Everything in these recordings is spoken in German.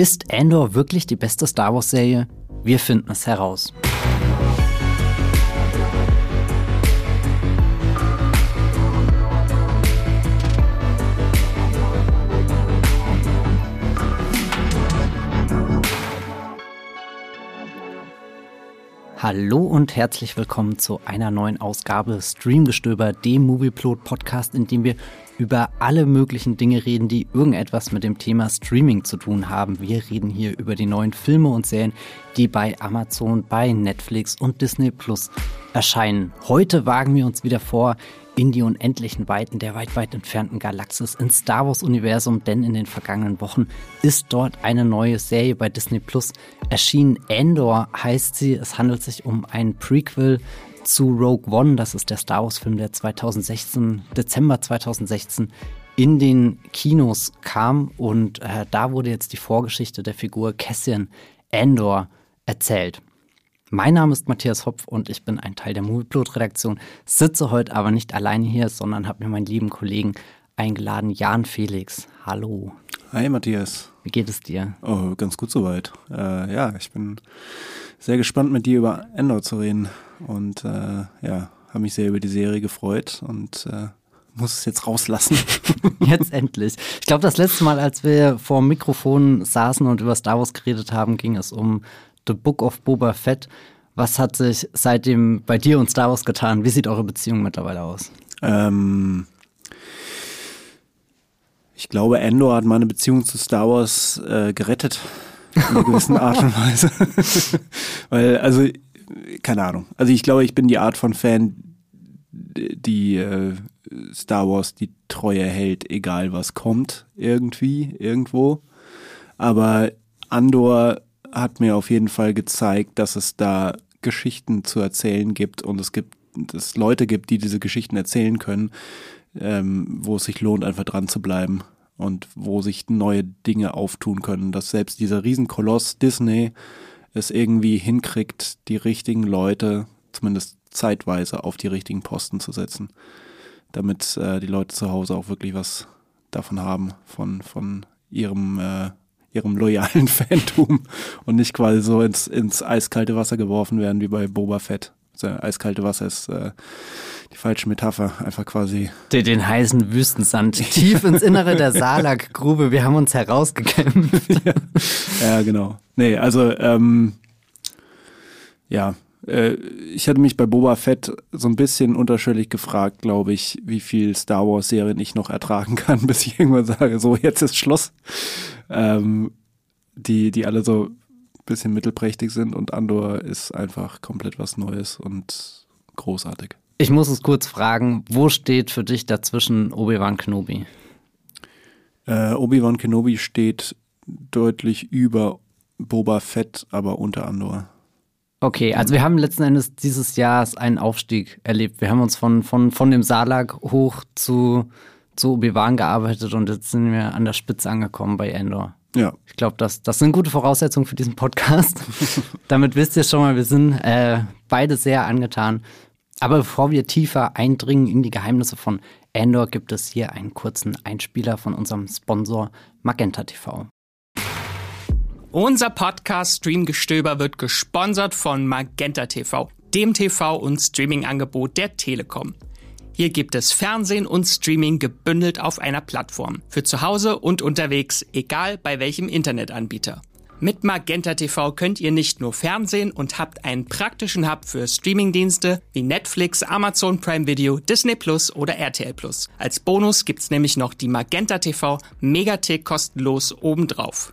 Ist Andor wirklich die beste Star Wars-Serie? Wir finden es heraus. Hallo und herzlich willkommen zu einer neuen Ausgabe Streamgestöber, dem Movieplot Podcast, in dem wir über alle möglichen Dinge reden, die irgendetwas mit dem Thema Streaming zu tun haben. Wir reden hier über die neuen Filme und Serien, die bei Amazon, bei Netflix und Disney Plus erscheinen. Heute wagen wir uns wieder vor in die unendlichen Weiten der weit, weit entfernten Galaxis, ins Star Wars-Universum, denn in den vergangenen Wochen ist dort eine neue Serie bei Disney Plus erschienen. Endor heißt sie. Es handelt sich um ein Prequel zu Rogue One. Das ist der Star Wars-Film, der 2016, Dezember 2016 in den Kinos kam. Und äh, da wurde jetzt die Vorgeschichte der Figur Cassian Endor erzählt. Mein Name ist Matthias Hopf und ich bin ein Teil der Movieplot-Redaktion, sitze heute aber nicht alleine hier, sondern habe mir meinen lieben Kollegen eingeladen, Jan Felix. Hallo. Hi Matthias. Wie geht es dir? Oh, ganz gut soweit. Äh, ja, ich bin sehr gespannt, mit dir über Endor zu reden und äh, ja, habe mich sehr über die Serie gefreut und äh, muss es jetzt rauslassen. jetzt endlich. Ich glaube, das letzte Mal, als wir vor dem Mikrofon saßen und über Star Wars geredet haben, ging es um The Book of Boba Fett. Was hat sich seitdem bei dir und Star Wars getan? Wie sieht eure Beziehung mittlerweile aus? Ähm, ich glaube, Endor hat meine Beziehung zu Star Wars äh, gerettet. In einer gewissen Art und Weise. Weil, also, keine Ahnung. Also ich glaube, ich bin die Art von Fan, die äh, Star Wars die Treue hält, egal was kommt, irgendwie, irgendwo. Aber Andor hat mir auf jeden Fall gezeigt, dass es da Geschichten zu erzählen gibt und es gibt es Leute gibt, die diese Geschichten erzählen können, ähm, wo es sich lohnt, einfach dran zu bleiben und wo sich neue Dinge auftun können. Dass selbst dieser Riesenkoloss Disney es irgendwie hinkriegt, die richtigen Leute, zumindest zeitweise, auf die richtigen Posten zu setzen, damit äh, die Leute zu Hause auch wirklich was davon haben, von, von ihrem äh, ihrem loyalen Fantum und nicht quasi so ins, ins eiskalte Wasser geworfen werden wie bei Boba Fett. Das eiskalte Wasser ist äh, die falsche Metapher, einfach quasi. Den, den heißen Wüstensand tief ins Innere der Salak-Grube. Wir haben uns herausgekämpft. ja. ja, genau. Nee, also ähm, ja, äh, ich hatte mich bei Boba Fett so ein bisschen unterschwellig gefragt, glaube ich, wie viel Star Wars Serien ich noch ertragen kann, bis ich irgendwann sage, so jetzt ist Schluss. Ähm, die, die alle so bisschen mittelprächtig sind und Andor ist einfach komplett was Neues und großartig. Ich muss es kurz fragen, wo steht für dich dazwischen Obi-Wan Kenobi? Äh, Obi-Wan Kenobi steht deutlich über Boba Fett, aber unter Andor. Okay, also wir haben letzten Endes dieses Jahr einen Aufstieg erlebt. Wir haben uns von, von, von dem Salak hoch zu, zu Obi-Wan gearbeitet und jetzt sind wir an der Spitze angekommen bei Endor. Ja. Ich glaube, das, das sind gute Voraussetzungen für diesen Podcast. Damit wisst ihr schon mal, wir sind äh, beide sehr angetan. Aber bevor wir tiefer eindringen in die Geheimnisse von Endor, gibt es hier einen kurzen Einspieler von unserem Sponsor Magenta TV. Unser Podcast Streamgestöber wird gesponsert von Magenta TV, dem TV- und Streaming-Angebot der Telekom. Hier gibt es Fernsehen und Streaming gebündelt auf einer Plattform. Für zu Hause und unterwegs, egal bei welchem Internetanbieter. Mit Magenta TV könnt ihr nicht nur Fernsehen und habt einen praktischen Hub für Streamingdienste wie Netflix, Amazon Prime Video, Disney Plus oder RTL Plus. Als Bonus gibt's nämlich noch die Magenta TV Megathek kostenlos obendrauf.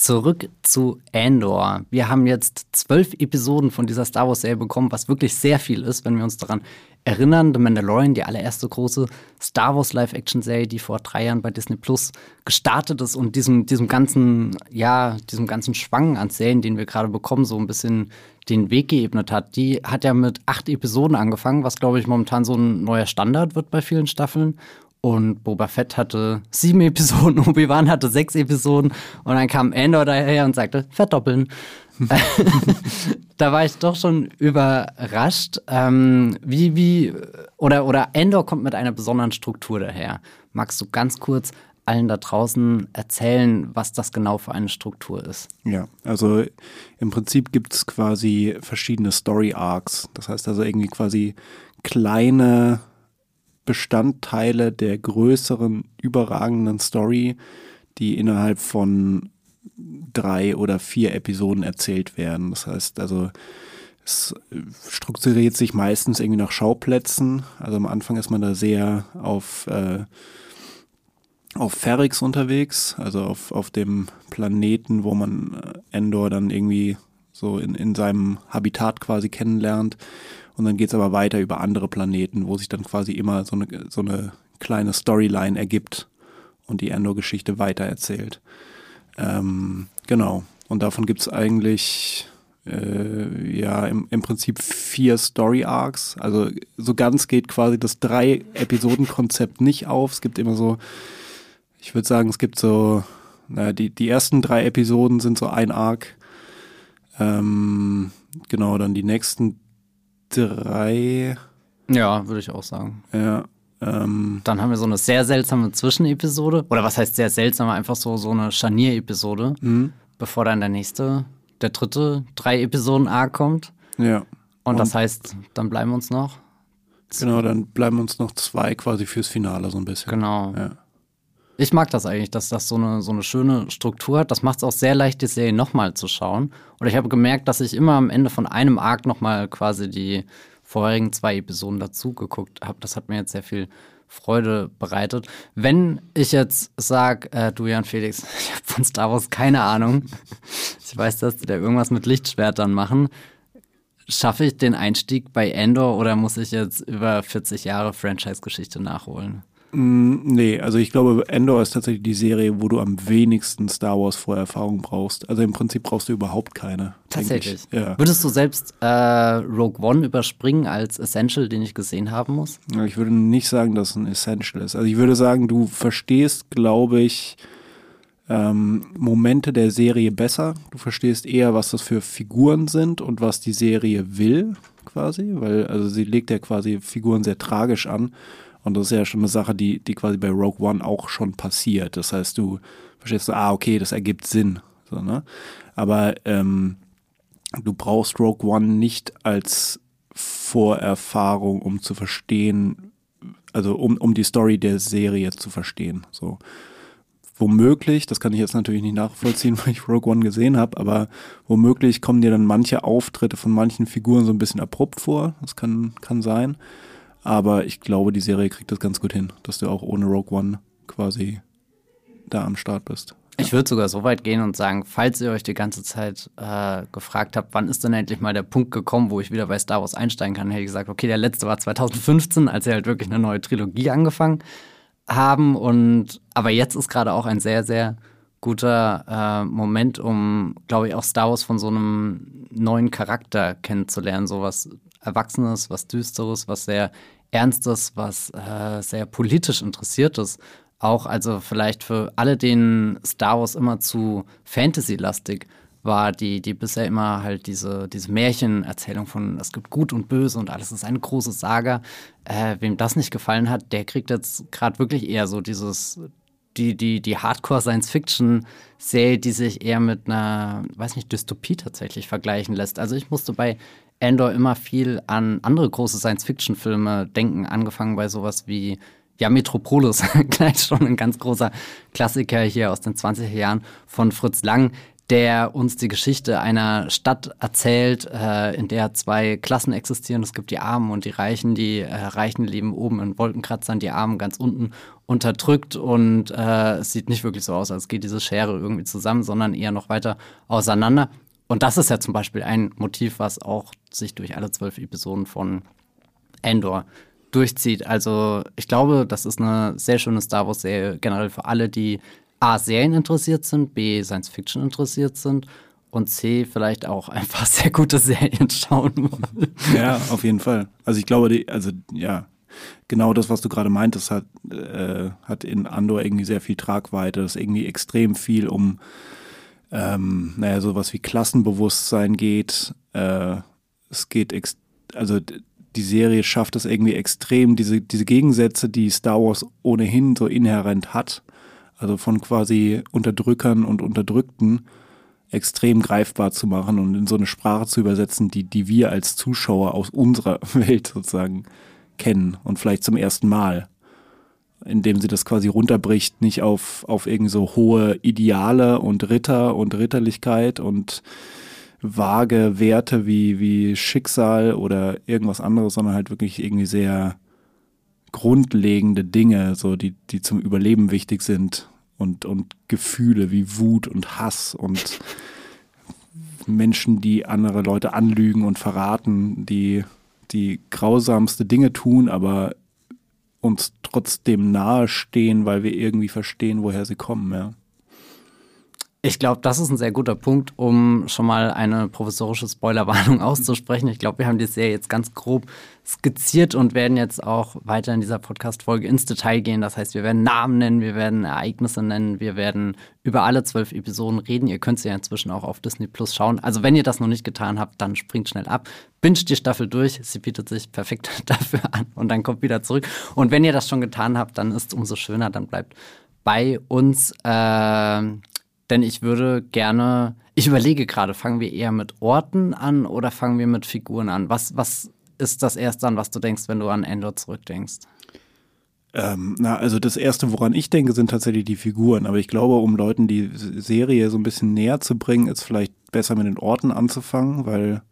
zurück zu Andor. Wir haben jetzt zwölf Episoden von dieser Star Wars-Serie bekommen, was wirklich sehr viel ist, wenn wir uns daran erinnern. The Mandalorian, die allererste große Star Wars Live-Action-Serie, die vor drei Jahren bei Disney Plus gestartet ist und diesem, diesem ganzen, ja, diesem ganzen Schwang an Serien, den wir gerade bekommen, so ein bisschen den Weg geebnet hat. Die hat ja mit acht Episoden angefangen, was glaube ich momentan so ein neuer Standard wird bei vielen Staffeln. Und Boba Fett hatte sieben Episoden, Obi-Wan hatte sechs Episoden und dann kam Andor daher und sagte, verdoppeln. da war ich doch schon überrascht. Ähm, wie, wie, oder, oder Endor kommt mit einer besonderen Struktur daher. Magst du ganz kurz allen da draußen erzählen, was das genau für eine Struktur ist? Ja, also im Prinzip gibt es quasi verschiedene Story Arcs. Das heißt also irgendwie quasi kleine Bestandteile der größeren, überragenden Story, die innerhalb von drei oder vier Episoden erzählt werden. Das heißt also, es strukturiert sich meistens irgendwie nach Schauplätzen. Also am Anfang ist man da sehr auf, äh, auf Ferrix unterwegs, also auf, auf dem Planeten, wo man äh, Endor dann irgendwie so in, in seinem Habitat quasi kennenlernt. Und dann geht es aber weiter über andere Planeten, wo sich dann quasi immer so eine, so eine kleine Storyline ergibt und die Endor-Geschichte weitererzählt. Ähm, genau. Und davon gibt es eigentlich äh, ja im, im Prinzip vier Story Arcs. Also so ganz geht quasi das drei Episoden-Konzept nicht auf. Es gibt immer so, ich würde sagen, es gibt so, naja, die, die ersten drei Episoden sind so ein Arc. Ähm, genau, dann die nächsten drei. Ja, würde ich auch sagen. Ja, ähm, Dann haben wir so eine sehr seltsame Zwischenepisode. Oder was heißt sehr seltsam? Einfach so, so eine Scharnier-Episode, mhm. bevor dann der nächste, der dritte, drei Episoden A kommt. ja. Und, Und- das heißt, dann bleiben uns noch. Genau, dann bleiben uns noch zwei quasi fürs Finale so ein bisschen. Genau. Ja. Ich mag das eigentlich, dass das so eine, so eine schöne Struktur hat. Das macht es auch sehr leicht, die Serie nochmal zu schauen. Und ich habe gemerkt, dass ich immer am Ende von einem Arc nochmal quasi die vorherigen zwei Episoden dazu geguckt habe. Das hat mir jetzt sehr viel Freude bereitet. Wenn ich jetzt sage, äh, du Jan Felix, ich habe von Star Wars keine Ahnung. Ich weiß, dass die da irgendwas mit Lichtschwertern machen. Schaffe ich den Einstieg bei Endor oder muss ich jetzt über 40 Jahre Franchise-Geschichte nachholen? Mm, Nee, also ich glaube, Endor ist tatsächlich die Serie, wo du am wenigsten Star Wars Vorerfahrung brauchst. Also im Prinzip brauchst du überhaupt keine. Tatsächlich. Ich. Ja. Würdest du selbst äh, Rogue One überspringen als Essential, den ich gesehen haben muss? Ja, Ich würde nicht sagen, dass es ein Essential ist. Also ich würde sagen, du verstehst, glaube ich, ähm, Momente der Serie besser. Du verstehst eher, was das für Figuren sind und was die Serie will, quasi, weil also sie legt ja quasi Figuren sehr tragisch an. Und das ist ja schon eine Sache, die, die quasi bei Rogue One auch schon passiert. Das heißt, du verstehst so, ah, okay, das ergibt Sinn. So, ne? Aber ähm, du brauchst Rogue One nicht als Vorerfahrung, um zu verstehen, also um, um die Story der Serie zu verstehen. So. Womöglich, das kann ich jetzt natürlich nicht nachvollziehen, weil ich Rogue One gesehen habe, aber womöglich kommen dir dann manche Auftritte von manchen Figuren so ein bisschen abrupt vor. Das kann, kann sein. Aber ich glaube, die Serie kriegt das ganz gut hin, dass du auch ohne Rogue One quasi da am Start bist. Ich würde sogar so weit gehen und sagen, falls ihr euch die ganze Zeit äh, gefragt habt, wann ist denn endlich mal der Punkt gekommen, wo ich wieder bei Star Wars einsteigen kann, hätte ich gesagt, okay, der letzte war 2015, als sie halt wirklich eine neue Trilogie angefangen haben. Und aber jetzt ist gerade auch ein sehr, sehr guter äh, Moment, um, glaube ich, auch Star Wars von so einem neuen Charakter kennenzulernen. So was Erwachsenes, was Düsteres, was sehr Ernstes, was äh, sehr politisch Interessiertes. Auch also vielleicht für alle, denen Star Wars immer zu Fantasy-lastig war, die, die bisher immer halt diese, diese Märchenerzählung von es gibt Gut und Böse und alles ist eine große Saga. Äh, wem das nicht gefallen hat, der kriegt jetzt gerade wirklich eher so dieses, die, die, die Hardcore-Science-Fiction-Serie, die sich eher mit einer, weiß nicht, Dystopie tatsächlich vergleichen lässt. Also ich musste bei Endor immer viel an andere große Science-Fiction-Filme denken, angefangen bei sowas wie ja, Metropolis, gleich schon ein ganz großer Klassiker hier aus den 20er Jahren von Fritz Lang, der uns die Geschichte einer Stadt erzählt, äh, in der zwei Klassen existieren. Es gibt die Armen und die Reichen. Die äh, Reichen leben oben in Wolkenkratzern, die Armen ganz unten unterdrückt und äh, es sieht nicht wirklich so aus, als geht diese Schere irgendwie zusammen, sondern eher noch weiter auseinander. Und das ist ja zum Beispiel ein Motiv, was auch sich durch alle zwölf Episoden von Endor durchzieht. Also ich glaube, das ist eine sehr schöne Star Wars-Serie generell für alle, die A, Serien interessiert sind, B, Science Fiction interessiert sind und C vielleicht auch einfach sehr gute Serien schauen wollen. Ja, auf jeden Fall. Also ich glaube, die, also ja, genau das, was du gerade meintest, hat, äh, hat in Andor irgendwie sehr viel Tragweite. Das ist irgendwie extrem viel um, ähm, naja, sowas wie Klassenbewusstsein geht. Äh, es geht, ex also die Serie schafft es irgendwie extrem, diese, diese Gegensätze, die Star Wars ohnehin so inhärent hat, also von quasi Unterdrückern und Unterdrückten, extrem greifbar zu machen und in so eine Sprache zu übersetzen, die, die wir als Zuschauer aus unserer Welt sozusagen kennen und vielleicht zum ersten Mal. Indem sie das quasi runterbricht, nicht auf, auf irgend so hohe Ideale und Ritter und Ritterlichkeit und vage Werte wie, wie Schicksal oder irgendwas anderes, sondern halt wirklich irgendwie sehr grundlegende Dinge, so die, die zum Überleben wichtig sind und, und Gefühle wie Wut und Hass und Menschen, die andere Leute anlügen und verraten, die die grausamste Dinge tun, aber uns trotzdem nahestehen, weil wir irgendwie verstehen, woher sie kommen, ja. Ich glaube, das ist ein sehr guter Punkt, um schon mal eine professorische Spoilerwarnung auszusprechen. Ich glaube, wir haben die Serie jetzt ganz grob skizziert und werden jetzt auch weiter in dieser Podcast-Folge ins Detail gehen. Das heißt, wir werden Namen nennen, wir werden Ereignisse nennen, wir werden über alle zwölf Episoden reden. Ihr könnt sie ja inzwischen auch auf Disney Plus schauen. Also, wenn ihr das noch nicht getan habt, dann springt schnell ab. Binge die Staffel durch. Sie bietet sich perfekt dafür an und dann kommt wieder zurück. Und wenn ihr das schon getan habt, dann ist es umso schöner. Dann bleibt bei uns. Äh, denn ich würde gerne, ich überlege gerade, fangen wir eher mit Orten an oder fangen wir mit Figuren an? Was, was ist das Erste an, was du denkst, wenn du an Endor zurückdenkst? Ähm, na, also das Erste, woran ich denke, sind tatsächlich die Figuren. Aber ich glaube, um Leuten die Serie so ein bisschen näher zu bringen, ist vielleicht besser mit den Orten anzufangen, weil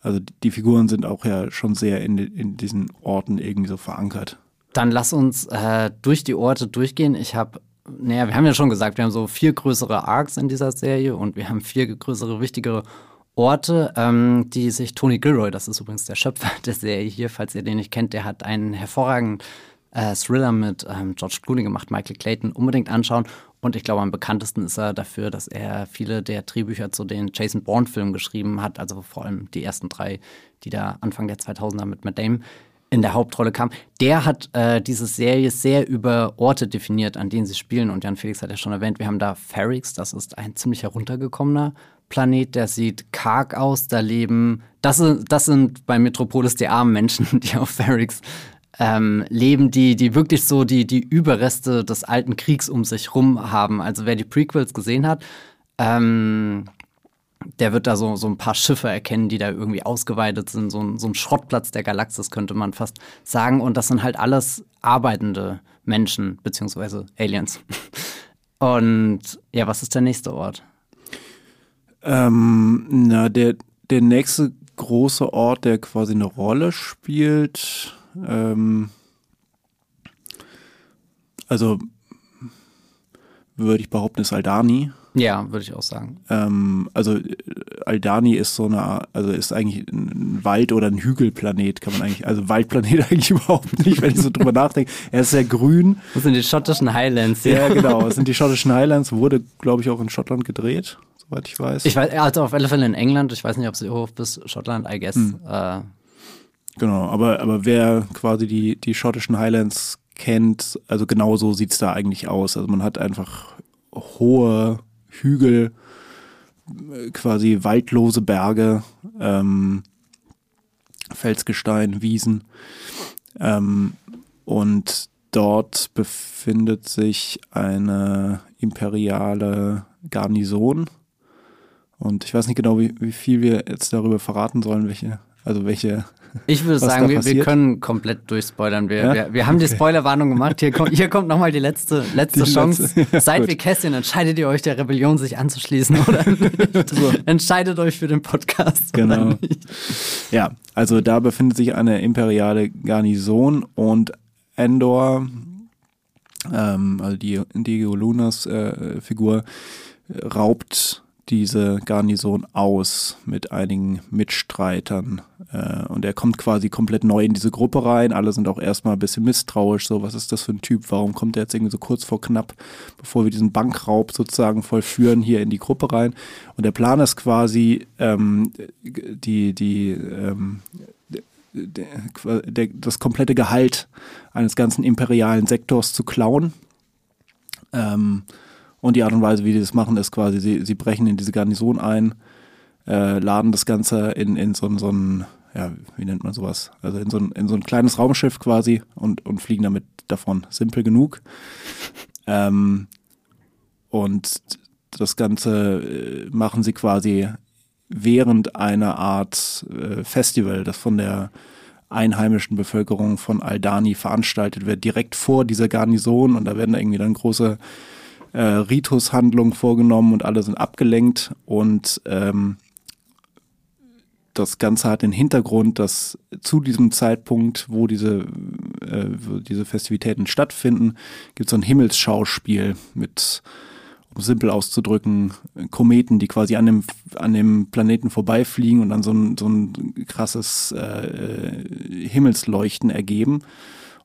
also die Figuren sind auch ja schon sehr in, in diesen Orten irgendwie so verankert. Dann lass uns äh, durch die Orte durchgehen. Ich habe naja, wir haben ja schon gesagt, wir haben so vier größere Arcs in dieser Serie und wir haben vier größere, wichtigere Orte, ähm, die sich Tony Gilroy, das ist übrigens der Schöpfer der Serie hier, falls ihr den nicht kennt, der hat einen hervorragenden äh, Thriller mit ähm, George Clooney gemacht, Michael Clayton, unbedingt anschauen. Und ich glaube, am bekanntesten ist er dafür, dass er viele der Drehbücher zu den Jason Bourne-Filmen geschrieben hat, also vor allem die ersten drei, die da Anfang der 2000er mit Matt Damon in der Hauptrolle kam, der hat äh, diese Serie sehr über Orte definiert, an denen sie spielen. Und Jan Felix hat ja schon erwähnt, wir haben da Ferrix, das ist ein ziemlich heruntergekommener Planet, der sieht karg aus, da leben, das, sind, das sind bei Metropolis die armen Menschen, die auf Ferrix ähm, leben, die, die wirklich so die, die Überreste des alten Kriegs um sich rum haben. Also wer die Prequels gesehen hat, ähm, der wird da so, so ein paar Schiffe erkennen, die da irgendwie ausgeweitet sind. So ein, so ein Schrottplatz der Galaxis, könnte man fast sagen. Und das sind halt alles arbeitende Menschen, beziehungsweise Aliens. Und ja, was ist der nächste Ort? Ähm, na, der, der nächste große Ort, der quasi eine Rolle spielt, ähm, also würde ich behaupten, ist Aldani. Ja, würde ich auch sagen. Ähm, also äh, Aldani ist so eine, also ist eigentlich ein Wald- oder ein Hügelplanet, kann man eigentlich, also Waldplanet eigentlich überhaupt nicht, wenn ich so drüber nachdenke. Er ist sehr grün. Das sind die schottischen Highlands. Ja, ja genau, das sind die schottischen Highlands, wurde, glaube ich, auch in Schottland gedreht, soweit ich weiß. Ich weiß, also auf alle Fälle in England, ich weiß nicht, ob sie hoch bis Schottland, I guess. Hm. Äh. Genau, aber, aber wer quasi die, die schottischen Highlands kennt, also genau so sieht es da eigentlich aus. Also man hat einfach hohe Hügel, quasi waldlose Berge, ähm, Felsgestein, Wiesen. Ähm, und dort befindet sich eine imperiale Garnison. Und ich weiß nicht genau, wie, wie viel wir jetzt darüber verraten sollen, welche, also welche ich würde sagen, wir, wir, können komplett durchspoilern. Wir, ja? wir, wir, haben okay. die Spoilerwarnung gemacht. Hier kommt, hier kommt nochmal die letzte, letzte die Chance. Letzte, ja, Seid gut. wie Kästchen, entscheidet ihr euch der Rebellion sich anzuschließen oder nicht. so. Entscheidet euch für den Podcast. Genau. Ja, also da befindet sich eine imperiale Garnison und Endor, ähm, also die Diego Lunas äh, Figur, raubt diese Garnison aus mit einigen Mitstreitern. Äh, und er kommt quasi komplett neu in diese Gruppe rein. Alle sind auch erstmal ein bisschen misstrauisch. So, was ist das für ein Typ? Warum kommt er jetzt irgendwie so kurz vor knapp, bevor wir diesen Bankraub sozusagen vollführen, hier in die Gruppe rein? Und der Plan ist quasi, ähm, die, die, ähm, der, der, das komplette Gehalt eines ganzen imperialen Sektors zu klauen. Ähm, und die Art und Weise, wie die das machen, ist quasi, sie, sie brechen in diese Garnison ein, äh, laden das Ganze in, in so, so ein, ja, wie nennt man sowas? Also in so ein, in so ein kleines Raumschiff quasi und, und fliegen damit davon. Simpel genug. Ähm, und das Ganze äh, machen sie quasi während einer Art äh, Festival, das von der einheimischen Bevölkerung von Aldani veranstaltet wird, direkt vor dieser Garnison und da werden irgendwie dann große äh, Ritushandlungen vorgenommen und alle sind abgelenkt und ähm, das Ganze hat den Hintergrund, dass zu diesem Zeitpunkt, wo diese, äh, wo diese Festivitäten stattfinden, gibt es so ein Himmelsschauspiel mit um simpel auszudrücken, Kometen, die quasi an dem, an dem Planeten vorbeifliegen und dann so ein, so ein krasses äh, Himmelsleuchten ergeben.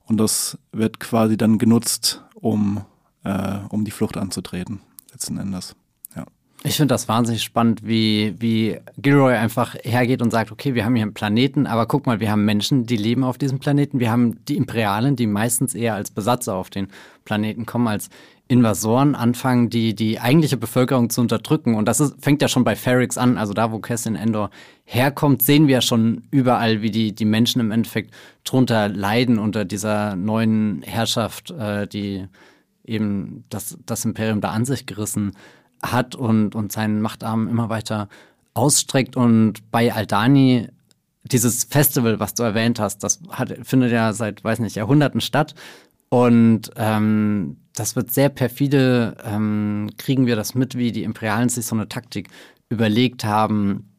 Und das wird quasi dann genutzt, um, äh, um die Flucht anzutreten, letzten Endes. Ja. Ich finde das wahnsinnig spannend, wie, wie Gilroy einfach hergeht und sagt, okay, wir haben hier einen Planeten, aber guck mal, wir haben Menschen, die leben auf diesem Planeten. Wir haben die Imperialen, die meistens eher als Besatzer auf den Planeten kommen, als Invasoren anfangen, die, die eigentliche Bevölkerung zu unterdrücken. Und das ist, fängt ja schon bei Ferrix an. Also da, wo Cassian Endor herkommt, sehen wir ja schon überall, wie die, die Menschen im Endeffekt drunter leiden unter dieser neuen Herrschaft, äh, die eben das, das Imperium da an sich gerissen hat und, und seinen Machtarm immer weiter ausstreckt. Und bei Aldani dieses Festival, was du erwähnt hast, das hat, findet ja seit, weiß nicht, Jahrhunderten statt. Und ähm, das wird sehr perfide, ähm, kriegen wir das mit, wie die Imperialen sich so eine Taktik überlegt haben.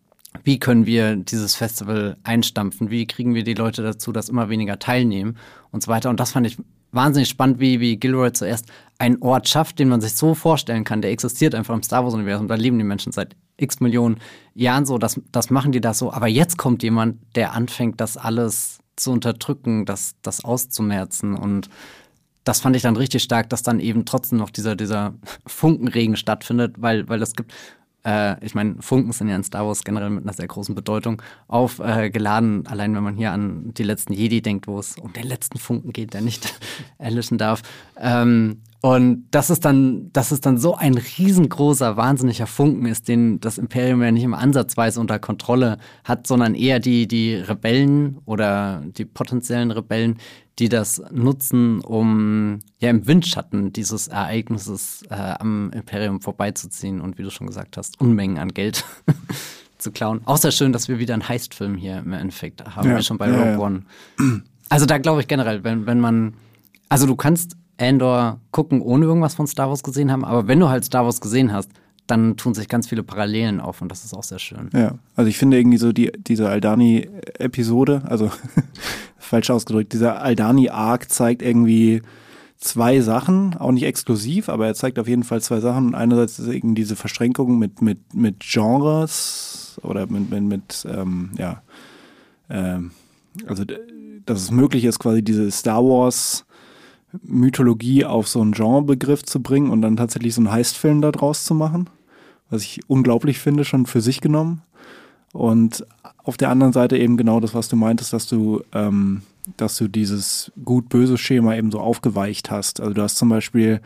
Wie können wir dieses Festival einstampfen? Wie kriegen wir die Leute dazu, dass immer weniger teilnehmen und so weiter? Und das fand ich wahnsinnig spannend, wie, wie Gilroy zuerst einen Ort schafft, den man sich so vorstellen kann. Der existiert einfach im Star Wars-Universum. Da leben die Menschen seit x Millionen Jahren so. Das, das machen die da so. Aber jetzt kommt jemand, der anfängt, das alles zu unterdrücken, das, das auszumerzen und das fand ich dann richtig stark, dass dann eben trotzdem noch dieser, dieser Funkenregen stattfindet, weil, weil es gibt, äh, ich meine, Funken sind ja in Star Wars generell mit einer sehr großen Bedeutung aufgeladen. Äh, Allein wenn man hier an die letzten Jedi denkt, wo es um den letzten Funken geht, der nicht erlöschen darf. Ähm, und das ist dann, dass es dann so ein riesengroßer, wahnsinniger Funken ist, den das Imperium ja nicht im Ansatzweise unter Kontrolle hat, sondern eher die, die Rebellen oder die potenziellen Rebellen, die das nutzen, um ja im Windschatten dieses Ereignisses äh, am Imperium vorbeizuziehen und wie du schon gesagt hast, Unmengen an Geld zu klauen. Auch sehr schön, dass wir wieder einen Heistfilm hier im Endeffekt haben, ja. wir schon bei Rogue ja, One. Also da glaube ich generell, wenn, wenn man, also du kannst Andor gucken, ohne irgendwas von Star Wars gesehen haben, aber wenn du halt Star Wars gesehen hast, dann tun sich ganz viele Parallelen auf und das ist auch sehr schön. Ja, also ich finde irgendwie so die, diese Aldani-Episode, also falsch ausgedrückt, dieser Aldani-Arc zeigt irgendwie zwei Sachen, auch nicht exklusiv, aber er zeigt auf jeden Fall zwei Sachen. Und einerseits ist eben diese Verschränkung mit, mit, mit Genres oder mit, mit, mit ähm, ja, ähm, also dass es möglich ist, quasi diese Star Wars Mythologie auf so einen Genrebegriff zu bringen und dann tatsächlich so einen Heistfilm daraus zu machen, was ich unglaublich finde, schon für sich genommen. Und auf der anderen Seite eben genau das, was du meintest, dass du, ähm, dass du dieses gut-böse Schema eben so aufgeweicht hast. Also du hast zum Beispiel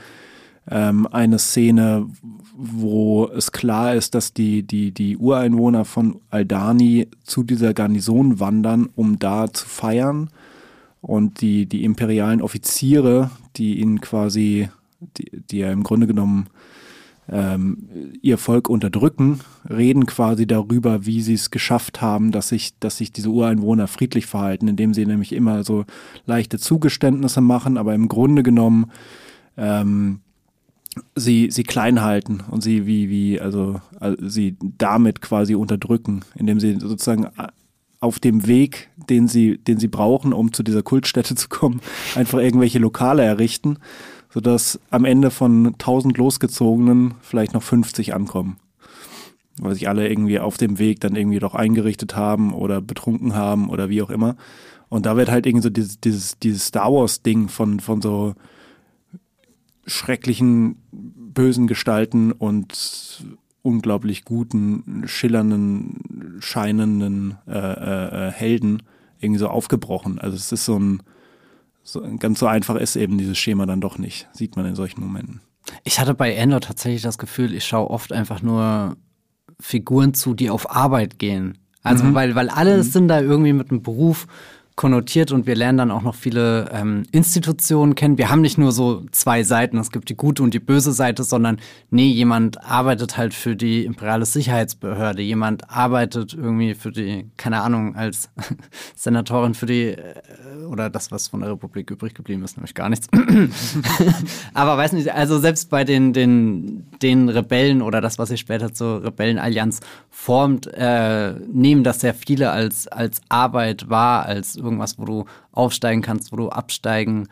ähm, eine Szene, wo es klar ist, dass die, die, die Ureinwohner von Aldani zu dieser Garnison wandern, um da zu feiern und die, die imperialen Offiziere, die ihn quasi, die, die im Grunde genommen ähm, ihr Volk unterdrücken, reden quasi darüber, wie sie es geschafft haben, dass sich, dass sich diese Ureinwohner friedlich verhalten, indem sie nämlich immer so leichte Zugeständnisse machen, aber im Grunde genommen ähm, sie, sie klein halten und sie wie, wie, also, also sie damit quasi unterdrücken, indem sie sozusagen auf dem Weg, den sie, den sie brauchen, um zu dieser Kultstätte zu kommen, einfach irgendwelche Lokale errichten, sodass am Ende von 1000 losgezogenen vielleicht noch 50 ankommen. weil sich alle irgendwie auf dem Weg dann irgendwie doch eingerichtet haben oder betrunken haben oder wie auch immer. Und da wird halt irgendwie so dieses, dieses, dieses Star Wars-Ding von, von so schrecklichen, bösen Gestalten und unglaublich guten, schillernden, scheinenden äh, äh, äh, Helden irgendwie so aufgebrochen. Also es ist so ein, so, ganz so einfach ist eben dieses Schema dann doch nicht, sieht man in solchen Momenten. Ich hatte bei Endor tatsächlich das Gefühl, ich schaue oft einfach nur Figuren zu, die auf Arbeit gehen. Also mhm. weil, weil alle mhm. sind da irgendwie mit einem Beruf konnotiert und wir lernen dann auch noch viele ähm, Institutionen kennen. Wir haben nicht nur so zwei Seiten, es gibt die gute und die böse Seite, sondern nee, jemand arbeitet halt für die imperiale Sicherheitsbehörde, jemand arbeitet irgendwie für die, keine Ahnung, als Senatorin für die, äh, oder das, was von der Republik übrig geblieben ist, nämlich gar nichts. Aber weiß nicht, also selbst bei den, den, den Rebellen oder das, was sich später zur Rebellenallianz formt, äh, nehmen das sehr viele als, als Arbeit wahr, als irgendwas, wo du aufsteigen kannst, wo du absteigen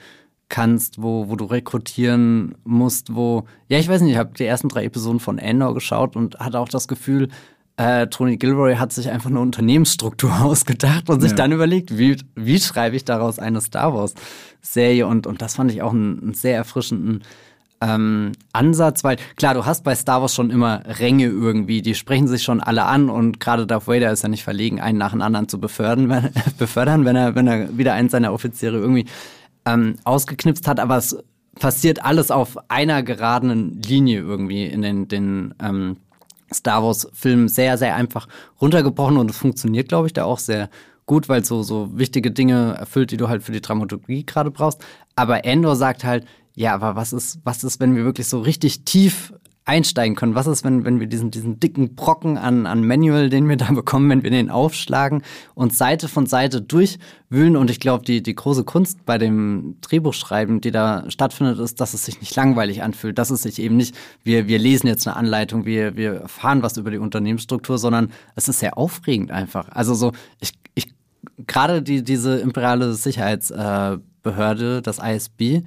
kannst, wo, wo du rekrutieren musst, wo, ja, ich weiß nicht, ich habe die ersten drei Episoden von Endor geschaut und hatte auch das Gefühl, äh, Tony Gilroy hat sich einfach eine Unternehmensstruktur ausgedacht und sich ja. dann überlegt, wie, wie schreibe ich daraus eine Star Wars-Serie und, und das fand ich auch einen, einen sehr erfrischenden ähm, Ansatz, weil klar, du hast bei Star Wars schon immer Ränge irgendwie, die sprechen sich schon alle an und gerade Darth Vader ist ja nicht verlegen, einen nach dem anderen zu befördern, wenn, befördern, wenn er, wenn er wieder einen seiner Offiziere irgendwie ähm, ausgeknipst hat, aber es passiert alles auf einer geraden Linie irgendwie in den, den ähm, Star Wars-Filmen sehr, sehr einfach runtergebrochen und es funktioniert, glaube ich, da auch sehr gut, weil es so, so wichtige Dinge erfüllt, die du halt für die Dramaturgie gerade brauchst. Aber Endor sagt halt, ja, aber was ist, was ist, wenn wir wirklich so richtig tief einsteigen können? Was ist, wenn, wenn wir diesen, diesen dicken Brocken an, an Manual, den wir da bekommen, wenn wir den aufschlagen und Seite von Seite durchwühlen? Und ich glaube, die, die große Kunst bei dem Drehbuchschreiben, die da stattfindet, ist, dass es sich nicht langweilig anfühlt, dass es sich eben nicht, wir, wir lesen jetzt eine Anleitung, wir, wir erfahren was über die Unternehmensstruktur, sondern es ist sehr aufregend einfach. Also so, ich, ich gerade die, diese imperiale Sicherheitsbehörde, das ISB,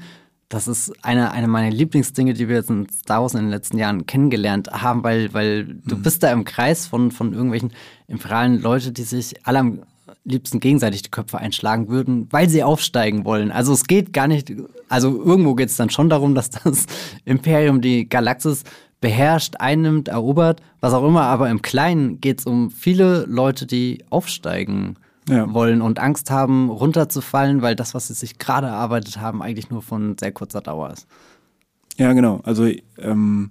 das ist eine, eine meiner Lieblingsdinge, die wir jetzt in Star Wars in den letzten Jahren kennengelernt haben, weil, weil du mhm. bist da im Kreis von, von irgendwelchen imperialen Leuten, die sich alle am liebsten gegenseitig die Köpfe einschlagen würden, weil sie aufsteigen wollen. Also es geht gar nicht, also irgendwo geht es dann schon darum, dass das Imperium die Galaxis beherrscht, einnimmt, erobert, was auch immer, aber im Kleinen geht es um viele Leute, die aufsteigen ja. wollen und Angst haben, runterzufallen, weil das, was sie sich gerade erarbeitet haben, eigentlich nur von sehr kurzer Dauer ist. Ja, genau. Also ähm,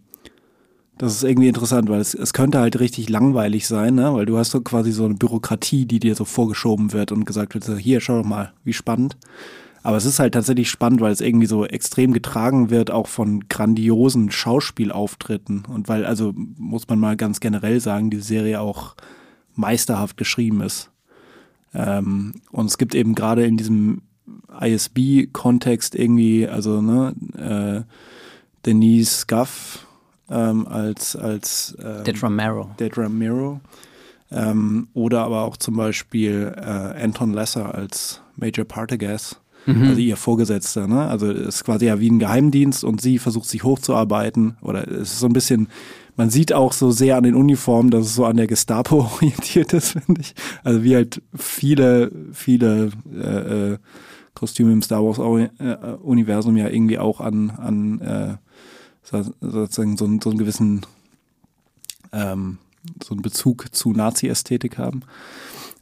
das ist irgendwie interessant, weil es, es könnte halt richtig langweilig sein, ne? weil du hast so quasi so eine Bürokratie, die dir so vorgeschoben wird und gesagt wird, so, hier, schau doch mal, wie spannend. Aber es ist halt tatsächlich spannend, weil es irgendwie so extrem getragen wird, auch von grandiosen Schauspielauftritten. Und weil, also muss man mal ganz generell sagen, die Serie auch meisterhaft geschrieben ist. Ähm, und es gibt eben gerade in diesem ISB-Kontext irgendwie, also ne, äh, Denise Scuff ähm, als als ähm, Dead Romero. Dead Romero. Ähm, oder aber auch zum Beispiel äh, Anton Lesser als Major Partagas, mhm. also ihr Vorgesetzter. Ne? Also es ist quasi ja wie ein Geheimdienst und sie versucht sich hochzuarbeiten. Oder es ist so ein bisschen man sieht auch so sehr an den Uniformen, dass es so an der Gestapo orientiert ist, finde ich. Also wie halt viele, viele äh, äh, Kostüme im Star Wars äh, Universum ja irgendwie auch an, an äh, sozusagen so, so einen gewissen ähm, so einen Bezug zu Nazi-Ästhetik haben.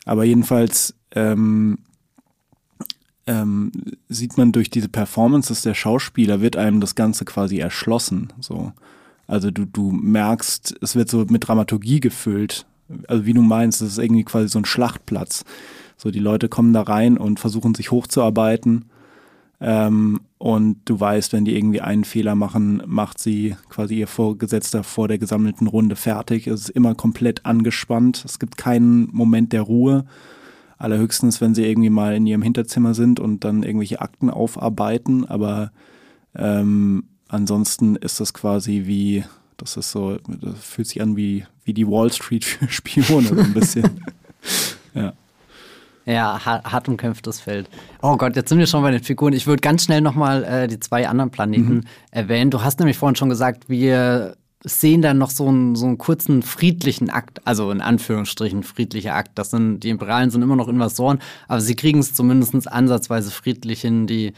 Aber jedenfalls ähm, ähm, sieht man durch diese Performances der Schauspieler wird einem das Ganze quasi erschlossen. So. Also du, du merkst, es wird so mit Dramaturgie gefüllt. Also wie du meinst, es ist irgendwie quasi so ein Schlachtplatz. So die Leute kommen da rein und versuchen sich hochzuarbeiten. Ähm, und du weißt, wenn die irgendwie einen Fehler machen, macht sie quasi ihr Vorgesetzter vor der gesammelten Runde fertig. Es ist immer komplett angespannt. Es gibt keinen Moment der Ruhe. Allerhöchstens, wenn sie irgendwie mal in ihrem Hinterzimmer sind und dann irgendwelche Akten aufarbeiten. Aber ähm, ansonsten ist das quasi wie, das ist so, das fühlt sich an wie, wie die Wall Street für Spione so ein bisschen. ja. Ja, hart umkämpftes Feld. Oh Gott, jetzt sind wir schon bei den Figuren. Ich würde ganz schnell nochmal äh, die zwei anderen Planeten mhm. erwähnen. Du hast nämlich vorhin schon gesagt, wir sehen dann noch so einen, so einen kurzen friedlichen Akt, also in Anführungsstrichen friedlicher Akt. Das sind, die Imperialen sind immer noch Investoren, aber sie kriegen es zumindest ansatzweise friedlich hin, die